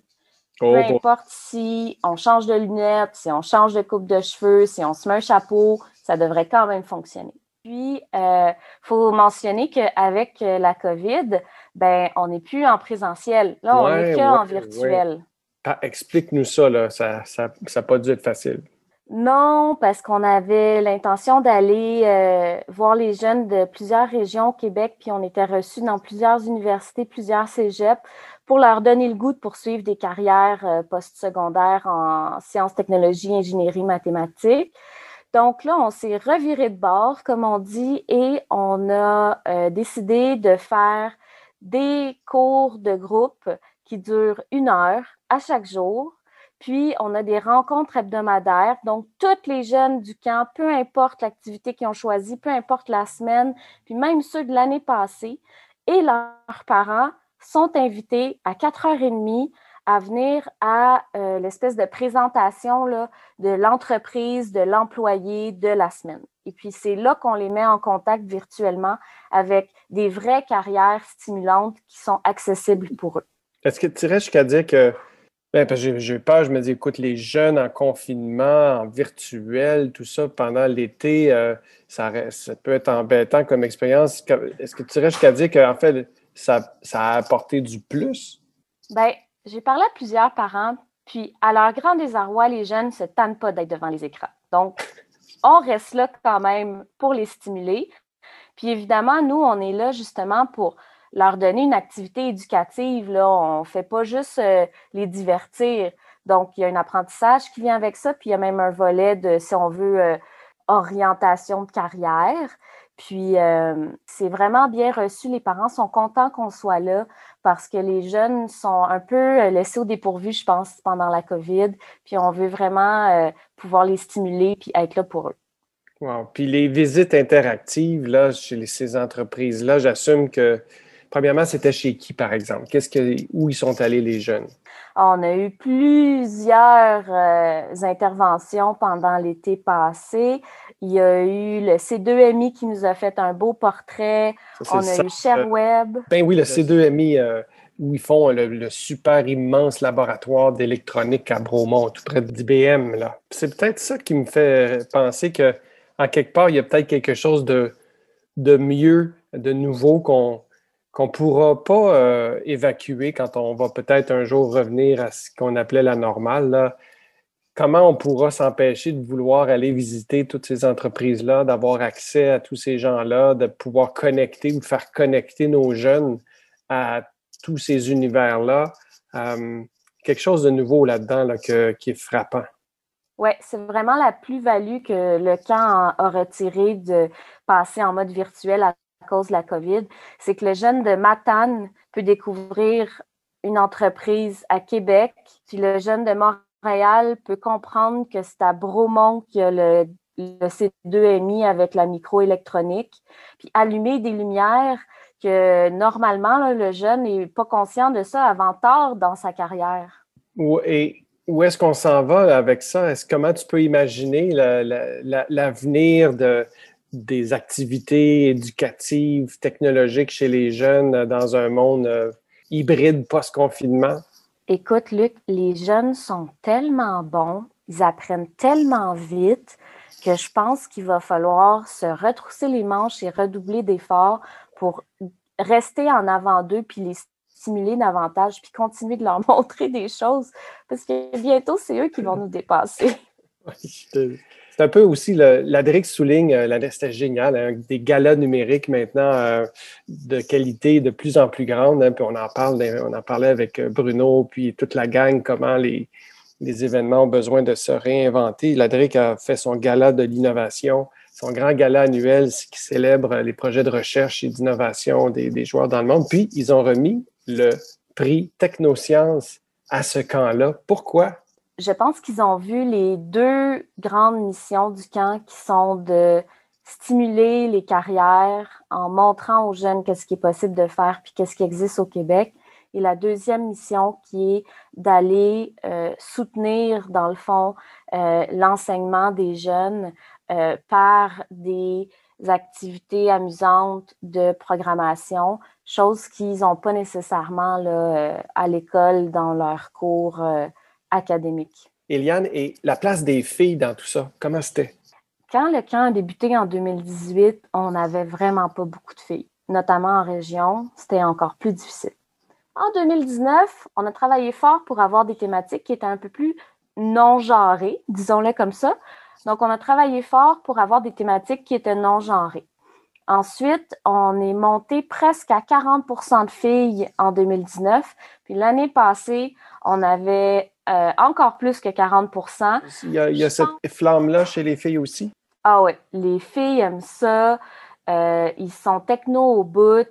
Oh, Peu importe si on change de lunettes, si on change de coupe de cheveux, si on se met un chapeau, ça devrait quand même fonctionner. Puis, il euh, faut mentionner qu'avec euh, la COVID, ben, on n'est plus en présentiel. Là, on n'est qu'en virtuel. Explique-nous ça, là. Ça n'a ça, pas dû être facile. Non, parce qu'on avait l'intention d'aller euh, voir les jeunes de plusieurs régions au Québec, puis on était reçus dans plusieurs universités, plusieurs cégeps pour leur donner le goût de poursuivre des carrières euh, postsecondaires en sciences, technologies, ingénierie, mathématiques. Donc là, on s'est reviré de bord, comme on dit, et on a euh, décidé de faire des cours de groupe qui durent une heure à chaque jour. Puis, on a des rencontres hebdomadaires. Donc, toutes les jeunes du camp, peu importe l'activité qu'ils ont choisie, peu importe la semaine, puis même ceux de l'année passée, et leurs parents sont invités à 4h30 à venir à euh, l'espèce de présentation là, de l'entreprise, de l'employé de la semaine. Et puis, c'est là qu'on les met en contact virtuellement avec des vraies carrières stimulantes qui sont accessibles pour eux. Est-ce que tu irais jusqu'à dire que, ben, parce que j'ai peur, je me dis, écoute, les jeunes en confinement, en virtuel, tout ça, pendant l'été, euh, ça, ça, peut être embêtant comme expérience. Est-ce que tu irais jusqu'à dire qu'en fait, ça, a apporté du plus? Bien, j'ai parlé à plusieurs parents, puis à leur grand désarroi, les jeunes ne se tannent pas d'être devant les écrans. Donc, on reste là quand même pour les stimuler. Puis évidemment, nous, on est là justement pour leur donner une activité éducative. Là. On ne fait pas juste euh, les divertir. Donc, il y a un apprentissage qui vient avec ça, puis il y a même un volet de, si on veut, euh, orientation de carrière. Puis euh, c'est vraiment bien reçu. Les parents sont contents qu'on soit là parce que les jeunes sont un peu euh, laissés au dépourvu, je pense, pendant la COVID. Puis on veut vraiment euh, pouvoir les stimuler puis être là pour eux. Wow. Puis les visites interactives là, chez ces entreprises-là, j'assume que, premièrement, c'était chez qui, par exemple? Qu'est-ce que, où ils sont allés les jeunes? On a eu plusieurs euh, interventions pendant l'été passé. Il y a eu le C2MI qui nous a fait un beau portrait. On a eu ShareWeb. Ben oui, le C2MI euh, où ils font le, super immense laboratoire d'électronique à Bromont, tout près d'IBM. C'est peut-être ça qui me fait penser que, en quelque part, il y a peut-être quelque chose de, de mieux, de nouveau qu'on qu'on ne pourra pas euh, évacuer quand on va peut-être un jour revenir à ce qu'on appelait la normale. Comment on pourra s'empêcher de vouloir aller visiter toutes ces entreprises-là, d'avoir accès à tous ces gens-là, de pouvoir connecter ou faire connecter nos jeunes à tous ces univers-là? Euh, quelque chose de nouveau là-dedans là, qui est frappant. Oui, c'est vraiment la plus-value que le camp a retiré de passer en mode virtuel à cause de la COVID, c'est que le jeune de Matane peut découvrir une entreprise à Québec, puis le jeune de Montréal peut comprendre que c'est à Bromont qu'il y a le, C2MI avec la microélectronique, puis allumer des lumières que normalement, le jeune n'est pas conscient de ça avant tard dans sa carrière. Et où est-ce qu'on s'en va avec ça? Est-ce comment tu peux imaginer l'avenir de, des activités éducatives, technologiques chez les jeunes dans un monde euh, hybride post-confinement? Écoute, Luc, les jeunes sont tellement bons, ils apprennent tellement vite que je pense qu'il va falloir se retrousser les manches et redoubler d'efforts pour rester en avant d'eux puis les stimuler davantage puis continuer de leur montrer des choses parce que bientôt, c'est eux qui vont nous dépasser. C'est un peu aussi, l'ADRIX souligne, euh, c'était génial, hein, des galas numériques maintenant euh, de qualité de plus en plus grande. Hein, puis on en parle, on en parlait avec euh, Bruno, puis toute la gang, comment les, les événements ont besoin de se réinventer. L'ADRIC a fait son gala de l'innovation, son grand gala annuel qui célèbre les projets de recherche et d'innovation des, des joueurs dans le monde. Puis ils ont remis le prix Technosciences à ce camp-là. Pourquoi? Je pense qu'ils ont vu les deux grandes missions du camp qui sont de stimuler les carrières en montrant aux jeunes qu'est-ce qui est possible de faire puis qu'est-ce qui existe au Québec. Et la deuxième mission qui est d'aller euh, soutenir, dans le fond, euh, l'enseignement des jeunes euh, par des activités amusantes de programmation, chose qu'ils n'ont pas nécessairement là, à l'école dans leurs cours académique. Eliane, et la place des filles dans tout ça, comment c'était? Quand le camp a débuté en 2018, on n'avait vraiment pas beaucoup de filles, notamment en région. C'était encore plus difficile. En 2019, on a travaillé fort pour avoir des thématiques qui étaient un peu plus non-genrées, disons-le comme ça. Donc, on a travaillé fort pour avoir des thématiques qui étaient non-genrées. Ensuite, on est monté presque à 40% de filles en 2019. Puis l'année passée, on avait euh, encore plus que 40 Il y a, cette flamme-là chez les filles aussi? Ah oui, les filles aiment ça. Euh, ils sont techno au bout.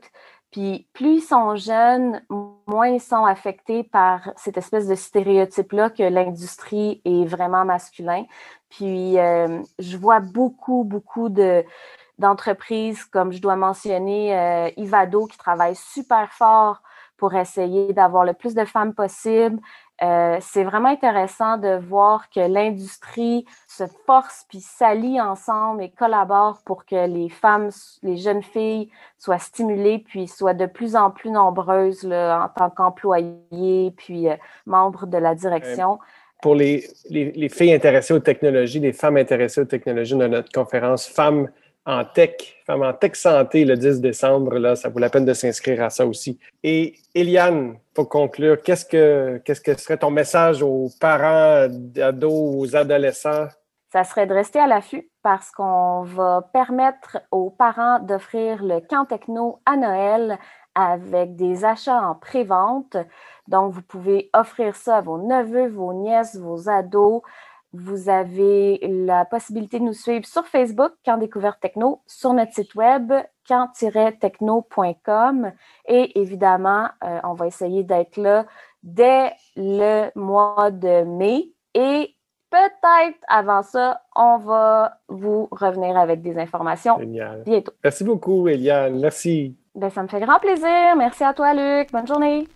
Puis plus ils sont jeunes, moins ils sont affectés par cette espèce de stéréotype-là que l'industrie est vraiment masculin. Puis euh, je vois beaucoup, beaucoup de, d'entreprises, comme je dois mentionner Ivado, qui travaille super fort pour essayer d'avoir le plus de femmes possible. Euh, c'est vraiment intéressant de voir que l'industrie se force puis s'allie ensemble et collabore pour que les femmes, les jeunes filles soient stimulées puis soient de plus en plus nombreuses en tant qu'employées puis euh, membres de la direction. Pour les, les, les, filles intéressées aux technologies, les femmes intéressées aux technologies de notre conférence Femmes en tech, Femmes en tech santé le 10 décembre. Là, ça vaut la peine de s'inscrire à ça aussi. Et Eliane, pour conclure, qu'est-ce que, qu'est-ce que serait ton message aux parents, ados, aux adolescents? Ça serait de rester à l'affût parce qu'on va permettre aux parents d'offrir le camp techno à Noël avec des achats en pré-vente. Donc, vous pouvez offrir ça à vos neveux, vos nièces, vos ados Vous avez la possibilité de nous suivre sur Facebook, Camp Découverte Techno, sur notre site web, camp-techno.com. Et évidemment, euh, on va essayer d'être là dès le mois de mai. Et peut-être avant ça, on va vous revenir avec des informations Génial. bientôt. Merci beaucoup, Eliane. Merci. Ben, ça me fait grand plaisir. Merci à toi, Luc. Bonne journée.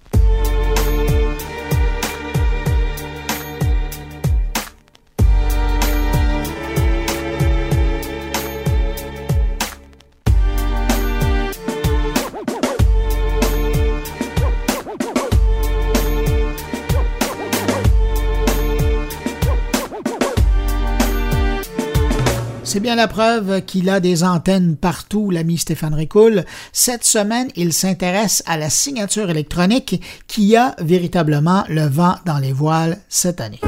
C'est bien la preuve qu'il a des antennes partout, l'ami Stéphane Ricoul. Cette semaine, il s'intéresse à la signature électronique qui a véritablement le vent dans les voiles cette année.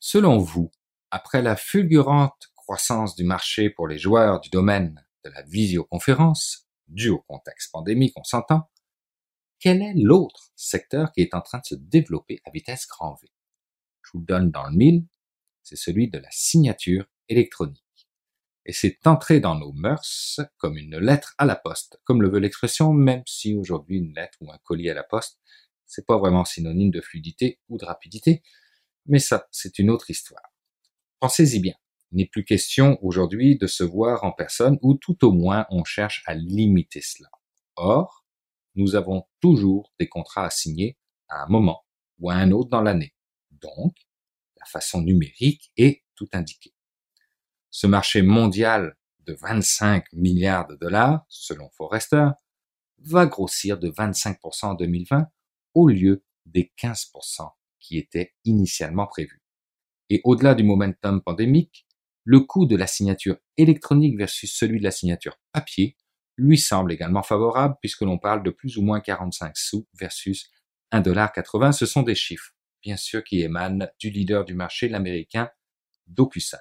Selon vous, après la fulgurante croissance du marché pour les joueurs du domaine de la visioconférence, due au contexte pandémique, on s'entend, quel est l'autre secteur qui est en train de se développer à vitesse grand V? Je vous donne dans le mille, c'est celui de la signature électronique. Et c'est entré dans nos mœurs comme une lettre à la poste, comme le veut l'expression, même si aujourd'hui une lettre ou un colis à la poste, c'est pas vraiment synonyme de fluidité ou de rapidité, mais ça, c'est une autre histoire. Pensez-y bien. Il n'est plus question aujourd'hui de se voir en personne, ou tout au moins on cherche à limiter cela. Or, nous avons toujours des contrats à signer à un moment ou à un autre dans l'année donc la façon numérique est tout indiqué. Ce marché mondial de 25 milliards de dollars, selon Forrester, va grossir de 25% en 2020 au lieu des 15% qui étaient initialement prévus. Et au-delà du momentum pandémique, le coût de la signature électronique versus celui de la signature papier lui semble également favorable puisque l'on parle de plus ou moins 45 sous versus 1,80$. Ce sont des chiffres bien sûr qui émane du leader du marché, l'américain DocuSign.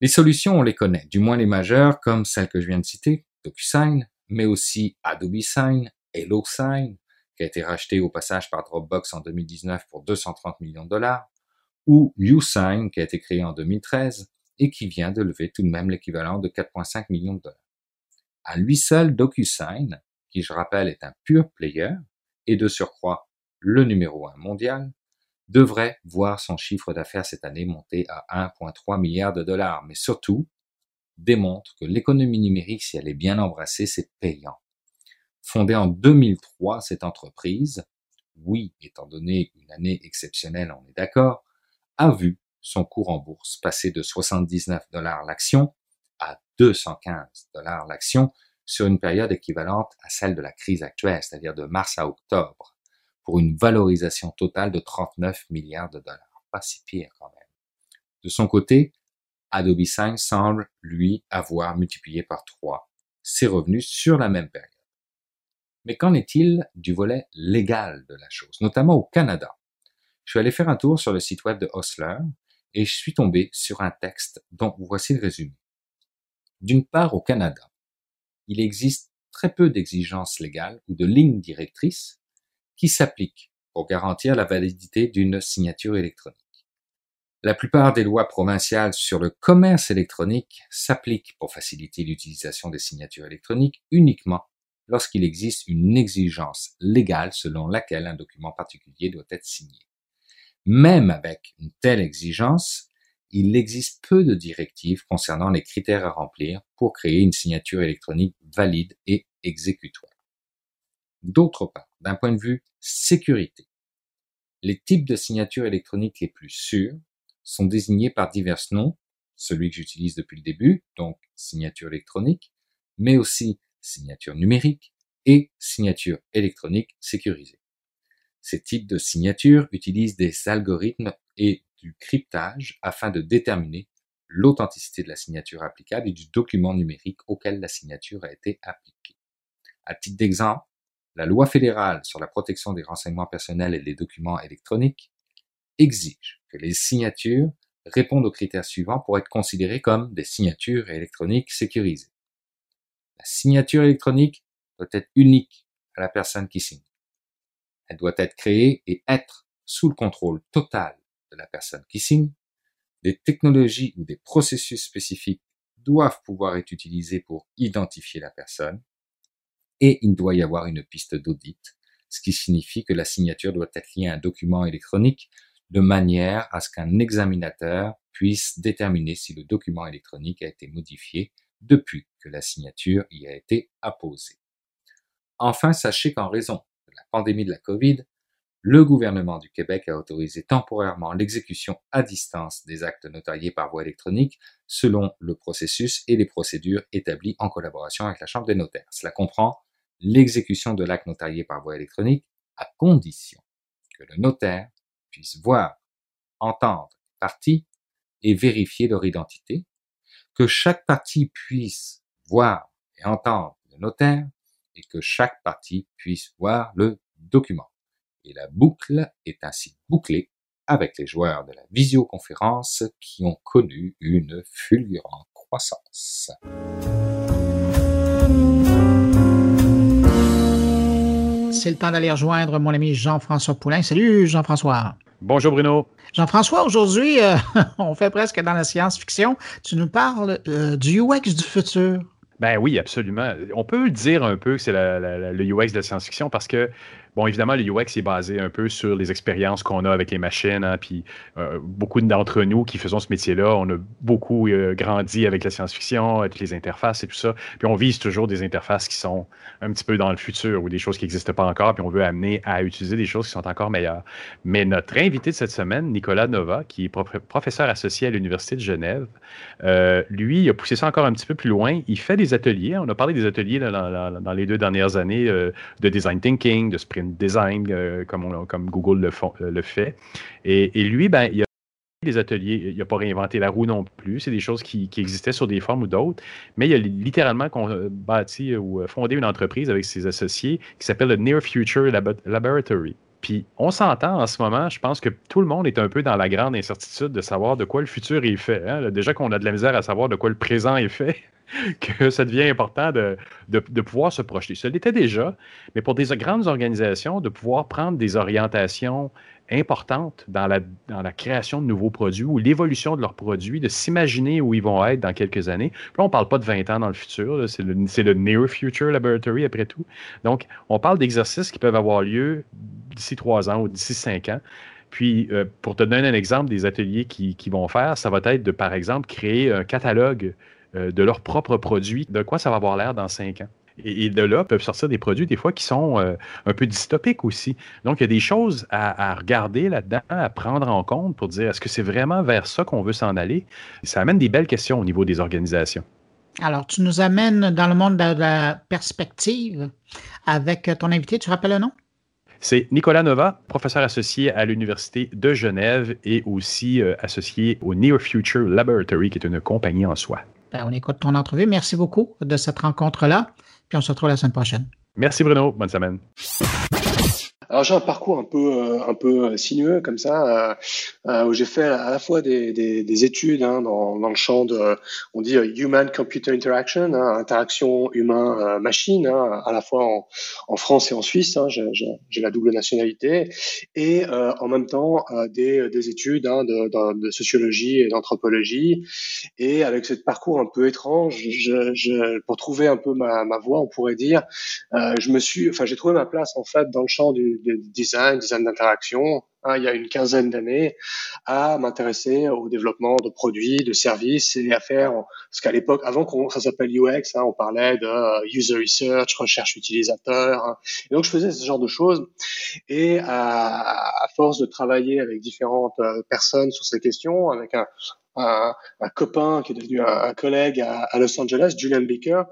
Les solutions, on les connaît, du moins les majeures, comme celle que je viens de citer, DocuSign, mais aussi Adobe Sign, HelloSign, qui a été racheté au passage par Dropbox en 2019 pour 230 millions de dollars, ou USign, qui a été créé en 2013 et qui vient de lever tout de même l'équivalent de 4,5 millions de dollars. À lui seul, DocuSign, qui je rappelle est un pur player, et de surcroît le numéro un mondial, devrait voir son chiffre d'affaires cette année monter à 1,3 milliard de dollars, mais surtout démontre que l'économie numérique, si elle est bien embrassée, c'est payant. Fondée en 2003, cette entreprise, oui, étant donné une année exceptionnelle, on est d'accord, a vu son cours en bourse passer de 79 dollars l'action à 215 dollars l'action sur une période équivalente à celle de la crise actuelle, c'est-à-dire de mars à octobre pour une valorisation totale de 39 milliards de dollars. Pas si pire quand même. De son côté, Adobe Sign semble, lui, avoir multiplié par 3 ses revenus sur la même période. Mais qu'en est-il du volet légal de la chose, notamment au Canada? Je suis allé faire un tour sur le site web de Osler et je suis tombé sur un texte dont voici le résumé. D'une part, au Canada, il existe très peu d'exigences légales ou de lignes directrices qui s'applique pour garantir la validité d'une signature électronique. La plupart des lois provinciales sur le commerce électronique s'appliquent pour faciliter l'utilisation des signatures électroniques uniquement lorsqu'il existe une exigence légale selon laquelle un document particulier doit être signé. Même avec une telle exigence, il existe peu de directives concernant les critères à remplir pour créer une signature électronique valide et exécutoire. D'autre part, d'un point de vue sécurité, les types de signatures électroniques les plus sûrs sont désignés par divers noms, celui que j'utilise depuis le début, donc signature électronique, mais aussi signature numérique et signature électronique sécurisée. Ces types de signatures utilisent des algorithmes et du cryptage afin de déterminer l'authenticité de la signature applicable et du document numérique auquel la signature a été appliquée. À titre d'exemple, la loi fédérale sur la protection des renseignements personnels et des documents électroniques exige que les signatures répondent aux critères suivants pour être considérées comme des signatures électroniques sécurisées. La signature électronique doit être unique à la personne qui signe. Elle doit être créée et être sous le contrôle total de la personne qui signe. Des technologies ou des processus spécifiques doivent pouvoir être utilisés pour identifier la personne. Et il doit y avoir une piste d'audit, ce qui signifie que la signature doit être liée à un document électronique de manière à ce qu'un examinateur puisse déterminer si le document électronique a été modifié depuis que la signature y a été apposée. Enfin, sachez qu'en raison de la pandémie de la COVID, le gouvernement du Québec a autorisé temporairement l'exécution à distance des actes notariés par voie électronique selon le processus et les procédures établies en collaboration avec la Chambre des notaires. Cela comprend l'exécution de l'acte notarié par voie électronique à condition que le notaire puisse voir, entendre parties et vérifier leur identité, que chaque partie puisse voir et entendre le notaire et que chaque partie puisse voir le document. Et la boucle est ainsi bouclée avec les joueurs de la visioconférence qui ont connu une fulgurante croissance. C'est le temps d'aller rejoindre mon ami Jean-François Poulain. Salut Jean-François. Bonjour Bruno. Jean-François, aujourd'hui, euh, on fait presque dans la science-fiction. Tu nous parles euh, du UX du futur. Ben oui, absolument. On peut dire un peu que c'est le UX de la science-fiction parce que Bon, évidemment, le UX est basé un peu sur les expériences qu'on a avec les machines. Hein, puis euh, beaucoup d'entre nous qui faisons ce métier-là, on a beaucoup euh, grandi avec la science-fiction, avec les interfaces et tout ça. Puis on vise toujours des interfaces qui sont un petit peu dans le futur ou des choses qui n'existent pas encore. Puis on veut amener à utiliser des choses qui sont encore meilleures. Mais notre invité de cette semaine, Nicolas Nova, qui est professeur associé à l'Université de Genève, euh, lui, il a poussé ça encore un petit peu plus loin. Il fait des ateliers. On a parlé des ateliers dans, les deux dernières années de design thinking, de sprint design, euh, comme, Google le, euh, fait. Et, lui, ben, il a des ateliers, il n'a pas réinventé la roue non plus, c'est des choses qui, existaient sur des formes ou d'autres, mais il a littéralement euh, bâti ou fondé une entreprise avec ses associés qui s'appelle le Near Future Laboratory. Puis on s'entend en ce moment, je pense que tout le monde est un peu dans la grande incertitude de savoir de quoi le futur est fait. Hein. Déjà qu'on a de la misère à savoir de quoi le présent est fait. que ça devient important de, de, pouvoir se projeter. Ça l'était déjà, mais pour des grandes organisations, de pouvoir prendre des orientations importantes dans la, dans la création de nouveaux produits ou l'évolution de leurs produits, de s'imaginer où ils vont être dans quelques années. Là, on ne parle pas de 20 ans dans le futur, c'est le, Near Future Laboratory après tout. Donc, on parle d'exercices qui peuvent avoir lieu d'ici trois ans ou d'ici cinq ans. Puis, euh, pour te donner un exemple des ateliers qu'ils qui vont faire, ça va être de, par exemple, créer un catalogue euh, de leurs propres produits, de quoi ça va avoir l'air dans cinq ans. Et, de là peuvent sortir des produits des fois qui sont euh, un peu dystopiques aussi. Donc, il y a des choses à, regarder là-dedans, à prendre en compte pour dire est-ce que c'est vraiment vers ça qu'on veut s'en aller? Ça amène des belles questions au niveau des organisations. Alors, tu nous amènes dans le monde de la perspective avec ton invité. Tu rappelles le nom? C'est Nicolas Nova, professeur associé à l'Université de Genève et aussi euh, associé au Near Future Laboratory, qui est une compagnie en soi. Ben, on écoute ton entrevue. Merci beaucoup de cette rencontre-là. Puis on se retrouve la semaine prochaine. Merci Bruno. Bonne semaine. Alors j'ai un parcours un peu euh, un peu euh, sinueux comme ça, euh, euh, où j'ai fait à la fois des, des, des études hein, dans, dans, le champ de, on dit human computer interaction, hein, interaction humain machine, hein, à la fois en, en, France et en Suisse. Hein, j'ai la double nationalité et en même temps des, des études hein, de, de, de, sociologie et d'anthropologie. Et avec ce parcours un peu étrange, je, je, pour trouver un peu ma, ma voie, on pourrait dire, je me suis, enfin j'ai trouvé ma place en fait dans le champ du de design, design d'interaction, hein, il y a une quinzaine d'années, à m'intéresser au développement de produits, de services et à faire ce qu'à l'époque, avant qu'on ça s'appelle UX, hein, on parlait de euh, user research, recherche utilisateur. Hein. Et donc je faisais ce genre de choses. Et à, force de travailler avec différentes euh, personnes sur ces questions, avec un, copain qui est devenu un, collègue à, à, Los Angeles, Julian Baker,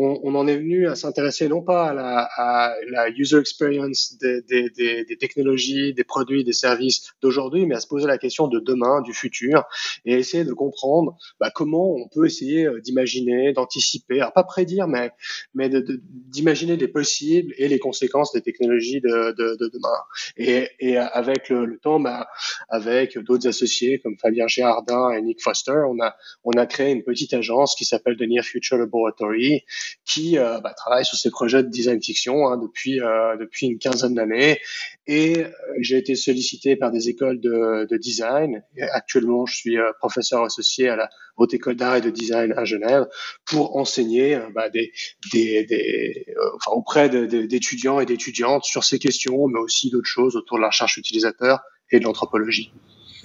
on, on en est venu à s'intéresser non pas à la, à la user experience des, des, des, des, technologies, des produits, des services d'aujourd'hui, mais à se poser la question de demain, du futur, et essayer de comprendre bah, comment on peut essayer euh, d'imaginer, d'anticiper, alors pas prédire, mais, mais d'imaginer de, des possibles et les conséquences des technologies de, de, de demain. Et, et avec le, le temps, bah, avec d'autres associés comme Fabien Gérardin et Nick Foster, on a, on a créé une petite agence qui s'appelle The Near Future Laboratory qui bah, travaille sur ces projets de design fiction hein, depuis depuis une quinzaine d'années. Et j'ai été sollicité par des écoles de, de design. Actuellement, je suis professeur associé à la Haute École d'Art et de Design à Genève pour enseigner bah, auprès d'étudiants et d'étudiantes sur ces questions, mais aussi d'autres choses autour de la recherche utilisateur et de l'anthropologie.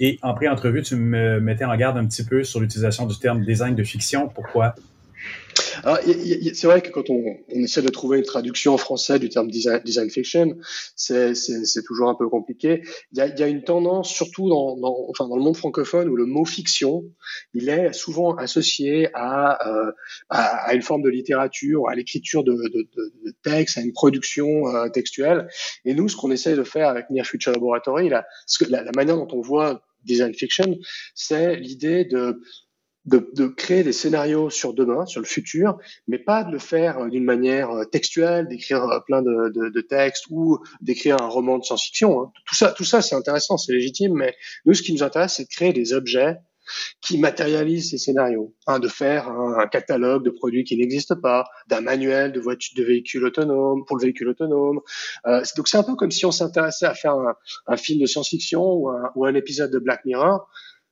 Et en pré-entrevue, tu me mettais en garde un petit peu sur l'utilisation du terme design de fiction. Pourquoi? C'est vrai que quand on, on, essaie de trouver une traduction en français du terme design, design fiction, c'est toujours un peu compliqué. Il y a, y a une tendance, surtout dans, dans, enfin dans le monde francophone, où le mot fiction, il est souvent associé à, euh, à, à, une forme de littérature, à l'écriture de, de, de, de textes, à une production euh, textuelle. Et nous, ce qu'on essaie de faire avec Near Future Laboratory, la, la, la manière dont on voit design fiction, c'est l'idée de de, de, créer des scénarios sur demain, sur le futur, mais pas de le faire euh, d'une manière euh, textuelle, d'écrire euh, plein de, de, de, textes ou d'écrire un roman de science-fiction. Hein. Tout ça, tout ça, c'est intéressant, c'est légitime, mais nous, ce qui nous intéresse, c'est de créer des objets qui matérialisent ces scénarios, hein, de faire un, catalogue de produits qui n'existent pas, d'un manuel de voiture, de véhicule autonome pour le véhicule autonome. Euh, donc c'est un peu comme si on s'intéressait à faire un, un film de science-fiction ou ou un épisode de Black Mirror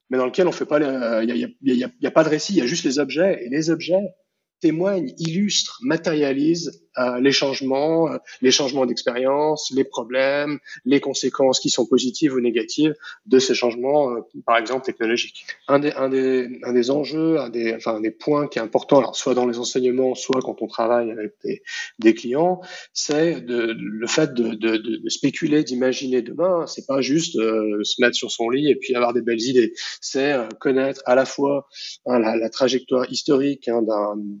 mais dans lequel on fait pas, il n'y y a, pas de récit, il y a juste les objets. Et les objets témoignent, illustrent, matérialisent euh, les changements, euh, les changements d'expérience, les problèmes, les conséquences qui sont positives ou négatives de ces changements, euh, par exemple technologiques. Un des, un des, un des enjeux, un des, enfin, un des points qui est important, alors soit dans les enseignements, soit quand on travaille avec des, des clients, c'est de, le fait de, de, de spéculer, d'imaginer demain. C'est pas juste se mettre sur son lit et puis avoir des belles idées. C'est connaître à la fois hein, la, la, trajectoire historique hein,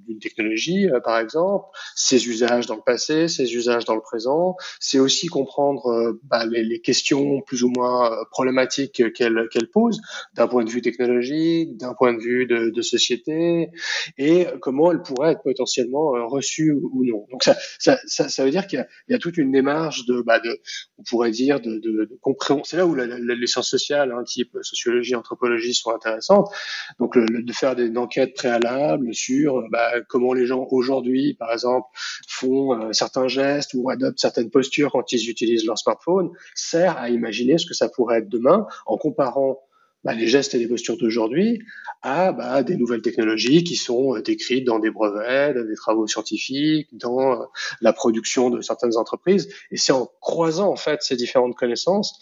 d'une technologie, par exemple, ses usages dans le passé, ses usages dans le présent. C'est aussi comprendre euh, bah, les, les, questions plus ou moins euh, problématiques qu'elle qu'elle pose d'un point de vue technologique, d'un point de vue de, de, société, et comment elle pourrait être potentiellement euh, reçue ou non. Donc ça, ça, ça, ça veut dire qu'il y, y, a toute une démarche de, bah, de on pourrait dire, de, de, de compréhension. C'est là où la, les sciences sociales, hein, type sociologie, anthropologie, sont intéressantes. Donc le, de faire des enquêtes préalables sur bah, comment les gens aujourd'hui, par exemple, font euh, certains gestes ou adoptent certaines postures quand ils utilisent leur smartphone sert à imaginer ce que ça pourrait être demain en comparant bah, les gestes et les postures d'aujourd'hui à bah, des nouvelles technologies qui sont euh, décrites dans des brevets, dans des travaux scientifiques, dans euh, la production de certaines entreprises. Et c'est en croisant en fait ces différentes connaissances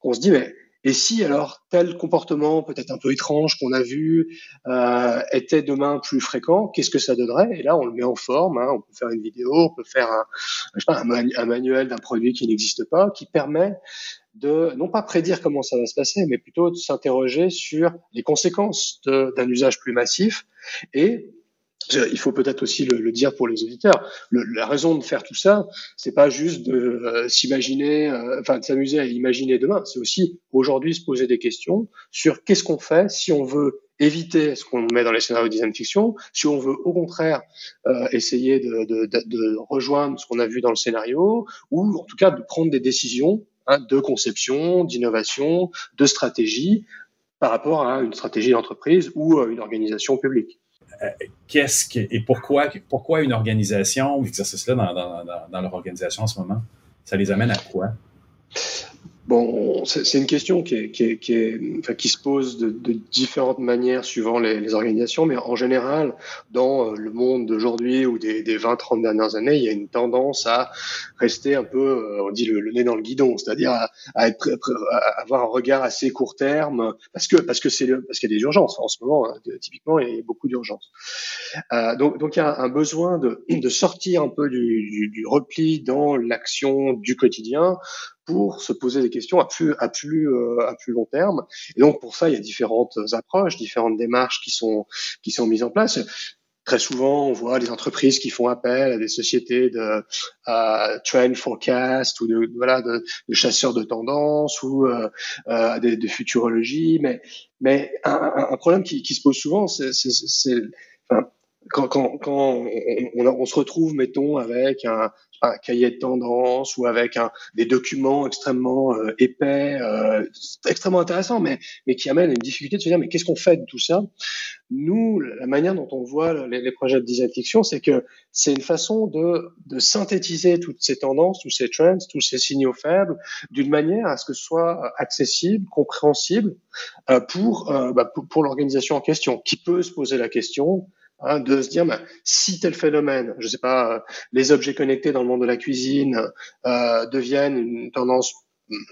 qu'on se dit mais et si alors tel comportement peut-être un peu étrange qu'on a vu euh, était demain plus fréquent, qu'est-ce que ça donnerait? Et là, on le met en forme. Hein, on peut faire une vidéo, on peut faire un, je un, manuel d'un produit qui n'existe pas, qui permet de non pas prédire comment ça va se passer, mais plutôt de s'interroger sur les conséquences d'un usage plus massif et il faut peut-être aussi le, dire pour les auditeurs. La raison de faire tout ça, c'est pas juste de euh, s'imaginer, euh, enfin de s'amuser à imaginer demain. C'est aussi aujourd'hui se poser des questions sur qu'est-ce qu'on fait si on veut éviter ce qu'on met dans les scénarios de design fiction, si on veut au contraire euh, essayer de, rejoindre ce qu'on a vu dans le scénario, ou en tout cas de prendre des décisions hein, de conception, d'innovation, de stratégie par rapport à une stratégie d'entreprise ou une organisation publique. Euh, qu'est-ce que, et pourquoi, pourquoi une organisation, dans, dans, dans, dans leur organisation en ce moment? Ça les amène à quoi? Bon, c'est une question qui, est, qui, est, qui, est, enfin, qui, se pose de, de, différentes manières suivant les, les, organisations, mais en général, dans euh, le monde d'aujourd'hui ou des, des 20-30 dernières années, il y a une tendance à rester un peu, euh, on dit le, le nez dans le guidon, c'est-à-dire à, à, à avoir un regard assez court terme, parce que parce que c'est parce qu'il y a des urgences en ce moment. Hein, typiquement, il y a beaucoup d'urgences. Euh, donc, donc il y a un besoin de, de sortir un peu du, du, du repli dans l'action du quotidien se poser des questions à plus à plus euh, à plus long terme. Et donc pour ça, il y a différentes approches, différentes démarches qui sont qui sont mises en place. Très souvent, on voit des entreprises qui font appel à des sociétés de trend forecast ou de voilà de, chasseurs de tendances ou euh, euh, de, futurologie. Mais mais un, problème qui, se pose souvent, c'est quand, quand, quand on, on, se retrouve, mettons, avec un, un, cahier de tendance ou avec un, des documents extrêmement euh, épais, euh, extrêmement intéressants, mais, mais qui amènent une difficulté de se dire, mais qu'est-ce qu'on fait de tout ça? Nous, la manière dont on voit les, les projets de design fiction, c'est que c'est une façon de, de synthétiser toutes ces tendances, tous ces trends, tous ces signaux faibles, d'une manière à ce que ce soit accessible, compréhensible euh, pour, euh, bah, pour, pour l'organisation en question, qui peut se poser la question Hein, de se dire bah, si tel phénomène, je sais pas, euh, les objets connectés dans le monde de la cuisine euh, deviennent une tendance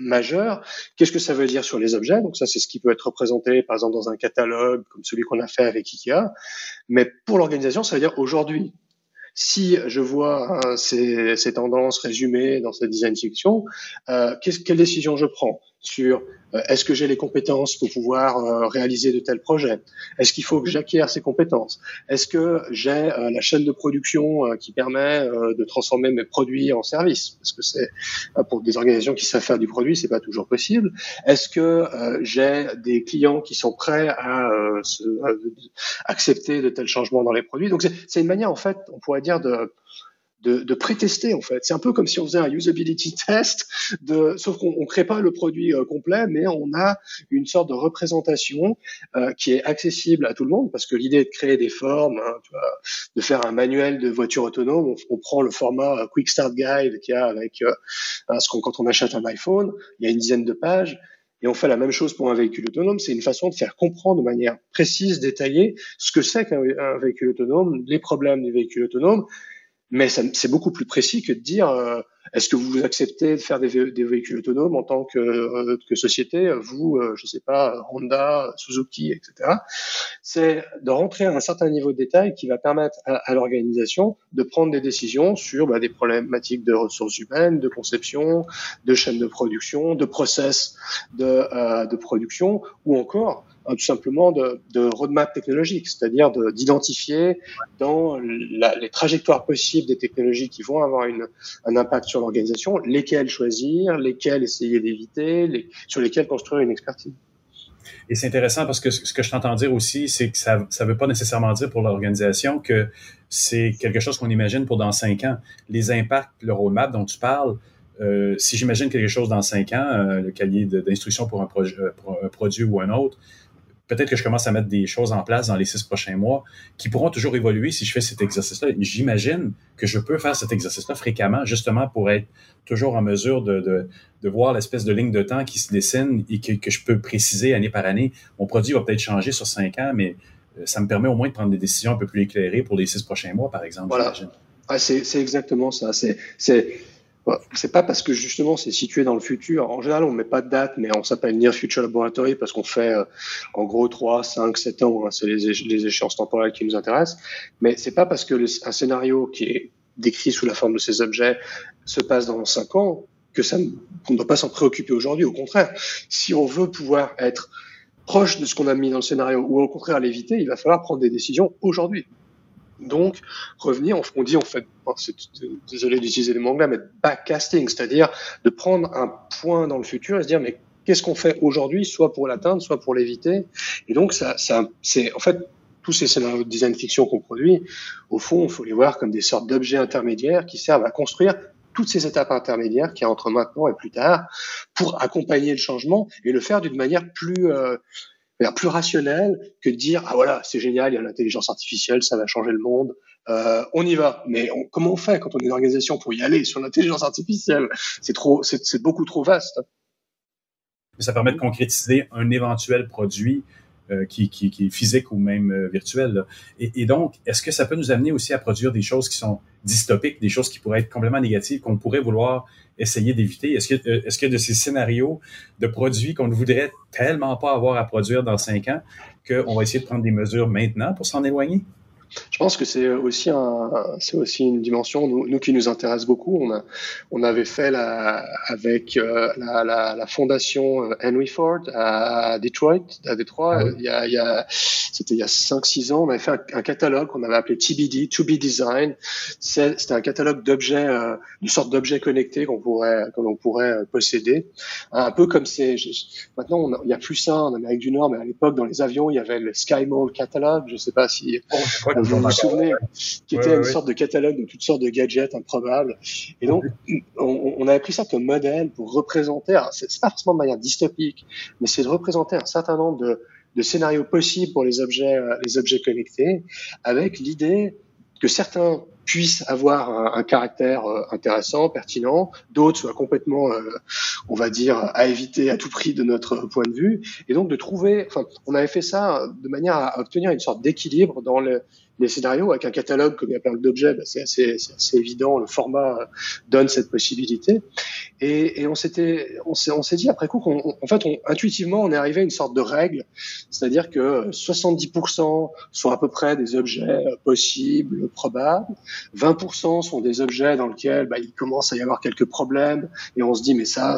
majeure, qu'est-ce que ça veut dire sur les objets? Donc ça, c'est ce qui peut être représenté, par exemple, dans un catalogue comme celui qu'on a fait avec IKEA. Mais pour l'organisation, ça veut dire aujourd'hui. Si je vois hein, ces, ces, tendances résumées dans cette design fiction, euh, quelle décision je prends? Sur euh, est-ce que j'ai les compétences pour pouvoir euh, réaliser de tels projets? Est-ce qu'il faut que j'acquière ces compétences? Est-ce que j'ai euh, la chaîne de production qui permet de transformer mes produits en services? Parce que c'est pour des organisations qui savent faire du produit, c'est pas toujours possible. Est-ce que j'ai des clients qui sont prêts à, se, à accepter de tels changements dans les produits? Donc c'est une manière, en fait, on pourrait dire de de, de pré-tester en fait. C'est un peu comme si on faisait un usability test, de, sauf qu'on ne crée pas le produit euh, complet, mais on a une sorte de représentation euh, qui est accessible à tout le monde, parce que l'idée de créer des formes, hein, tu vois, de faire un manuel de voiture autonome, on, on prend le format euh, Quick Start Guide qu'il y a avec euh, ce qu'on, quand on achète un iPhone, il y a une dizaine de pages. Et on fait la même chose pour un véhicule autonome. C'est une façon de faire comprendre de manière précise, détaillée, ce que c'est qu'un véhicule autonome, les problèmes du véhicule autonome, mais c'est beaucoup plus précis que de dire euh, est-ce que vous acceptez de faire des, véhicules autonomes en tant que, euh, que société, vous, euh, je sais pas, Honda, Suzuki, etc. C'est de rentrer à un certain niveau de détail qui va permettre à, à l'organisation de prendre des décisions sur bah, des problématiques de ressources humaines, de conception, de chaîne de production, de process de, de production, ou encore tout simplement de, roadmap technologique, c'est-à-dire d'identifier dans les trajectoires possibles des technologies qui vont avoir une, un impact sur l'organisation, lesquelles choisir, lesquelles essayer d'éviter, sur lesquelles construire une expertise. Et c'est intéressant parce que ce que je t'entends dire aussi, c'est que ça ne veut pas nécessairement dire pour l'organisation que c'est quelque chose qu'on imagine pour dans cinq ans. Les impacts, le roadmap dont tu parles, euh, si j'imagine quelque chose dans cinq ans, euh, le cahier d'instruction euh, pour un produit ou un autre, peut-être que je commence à mettre des choses en place dans les six prochains mois qui pourront toujours évoluer si je fais cet exercice-là. J'imagine que je peux faire cet exercice-là fréquemment, justement pour être toujours en mesure de, de, de voir l'espèce de ligne de temps qui se dessine et que, que, je peux préciser année par année. Mon produit va peut-être changer sur cinq ans, mais euh, ça me permet au moins de prendre des décisions un peu plus éclairées pour les six prochains mois, par exemple. Voilà. Ah, c'est exactement ça. C'est c'est pas parce que justement c'est situé dans le futur. En général, on met pas de date, mais on s'appelle Near Future Laboratory parce qu'on fait euh, en gros 3, 5, 7 ans. Hein, c'est les, échéances temporelles qui nous intéressent. Mais c'est pas parce que un scénario qui est décrit sous la forme de ces objets se passe dans 5 ans que ça qu'on ne doit pas s'en préoccuper aujourd'hui. Au contraire, si on veut pouvoir être proche de ce qu'on a mis dans le scénario ou au contraire l'éviter, il va falloir prendre des décisions aujourd'hui. Donc, revenir, on dit en fait, désolé d'utiliser les mots anglais, mais backcasting, c'est-à-dire de prendre un point dans le futur et se dire, mais qu'est-ce qu'on fait aujourd'hui, soit pour l'atteindre, soit pour l'éviter? Et donc, ça, ça c'est en fait tous ces scénarios de design fiction qu'on produit, au fond, il faut les voir comme des sortes d'objets intermédiaires qui servent à construire toutes ces étapes intermédiaires qui y a entre maintenant et plus tard pour accompagner le changement et le faire d'une manière plus euh, plus rationnel que de dire ah voilà c'est génial il y a l'intelligence artificielle ça va changer le monde euh, on y va. Mais on, comment on fait quand on est une organisation pour y aller sur l'intelligence artificielle? C'est trop c'est beaucoup trop vaste. Ça permet de concrétiser un éventuel produit euh, qui, qui, qui, est physique ou même euh, virtuel. Et, et, donc, est-ce que ça peut nous amener aussi à produire des choses qui sont dystopiques, des choses qui pourraient être complètement négatives, qu'on pourrait vouloir essayer d'éviter? Est-ce que, euh, est-ce que de ces scénarios de produits qu'on ne voudrait tellement pas avoir à produire dans cinq ans, qu'on va essayer de prendre des mesures maintenant pour s'en éloigner? Je pense que c'est aussi un, c'est aussi une dimension nous, nous, qui nous intéresse beaucoup. On a, on avait fait la, avec euh, la, la, la, fondation euh, Henry Ford à Detroit, à Détroit. Ah il, y a, il y a, c'était il y a 5-6 ans. On avait fait un, un catalogue qu'on avait appelé TBD, To Be Design. C'était un catalogue d'objets, euh, une sorte d'objets connectés qu'on pourrait, pourrait euh, posséder. Un peu comme c'est, maintenant on a, il y a plus ça en Amérique du Nord, mais à l'époque dans les avions il y avait le SkyMall catalogue. Je sais pas si. Oh, vous vous souvenez, qui était une sorte de catalogue de toutes sortes de gadgets improbables. Et donc, on, on avait pris ça comme modèle pour représenter, c'est pas forcément de manière dystopique, mais c'est de représenter un certain nombre de, de scénarios possibles pour les objets, euh, les objets connectés, avec l'idée que certains puissent avoir un, un caractère euh, intéressant, pertinent, d'autres soient complètement, euh, on va dire, à éviter à tout prix de notre point de vue, et donc de trouver, enfin, on avait fait ça de manière à obtenir une sorte d'équilibre dans le, les scénarios avec un catalogue comme il y a plein d'objets, bah, c'est assez, assez, évident, le format euh, donne cette possibilité. Et, et on s'était, on s'est, dit après coup qu'en fait, on, intuitivement, on est arrivé à une sorte de règle, c'est-à-dire que 70% sont à peu près des objets euh, possibles, probables, 20% sont des objets dans lesquels bah, il commence à y avoir quelques problèmes et on se dit mais ça,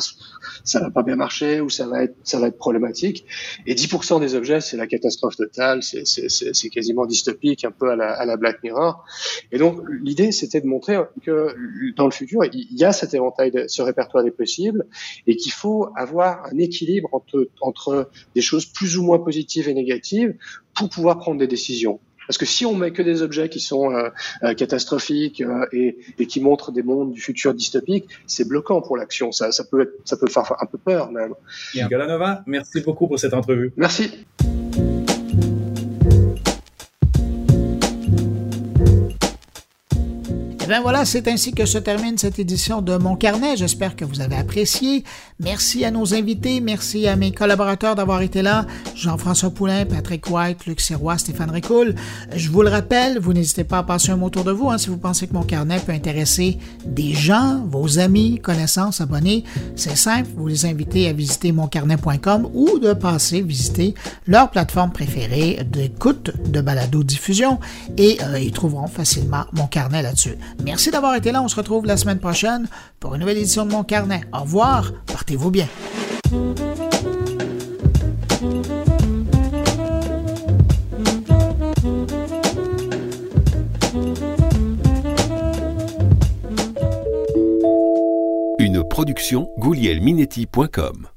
ça va pas bien marcher ou ça va être, ça va être problématique. Et 10% des objets, c'est la catastrophe totale, c'est quasiment dystopique, un peu à la, à la Black Mirror. Et donc l'idée, c'était de montrer que dans le futur, il y a cet éventail, de, ce répertoire des possibles, et qu'il faut avoir un équilibre entre, entre des choses plus ou moins positives et négatives pour pouvoir prendre des décisions. Parce que si on met que des objets qui sont euh, euh, catastrophiques euh, et, et, qui montrent des mondes du futur dystopique, c'est bloquant pour l'action. Ça, ça, peut être, ça peut faire un peu peur même. Galanova, merci beaucoup pour cette entrevue. Merci. Bien voilà, c'est ainsi que se termine cette édition de Mon Carnet. J'espère que vous avez apprécié. Merci à nos invités, merci à mes collaborateurs d'avoir été là. Jean-François Poulain, Patrick White, Luc Sirois, Stéphane Ricoul. Je vous le rappelle, vous n'hésitez pas à passer un mot autour de vous hein, si vous pensez que Mon Carnet peut intéresser des gens, vos amis, connaissances, abonnés. C'est simple, vous les invitez à visiter moncarnet.com ou de passer visiter leur plateforme préférée d'écoute de balado-diffusion et euh, ils trouveront facilement Mon Carnet là-dessus. Merci d'avoir été là. On se retrouve la semaine prochaine pour une nouvelle édition de Mon Carnet. Au revoir. Portez-vous bien. Une production goulielminetti.com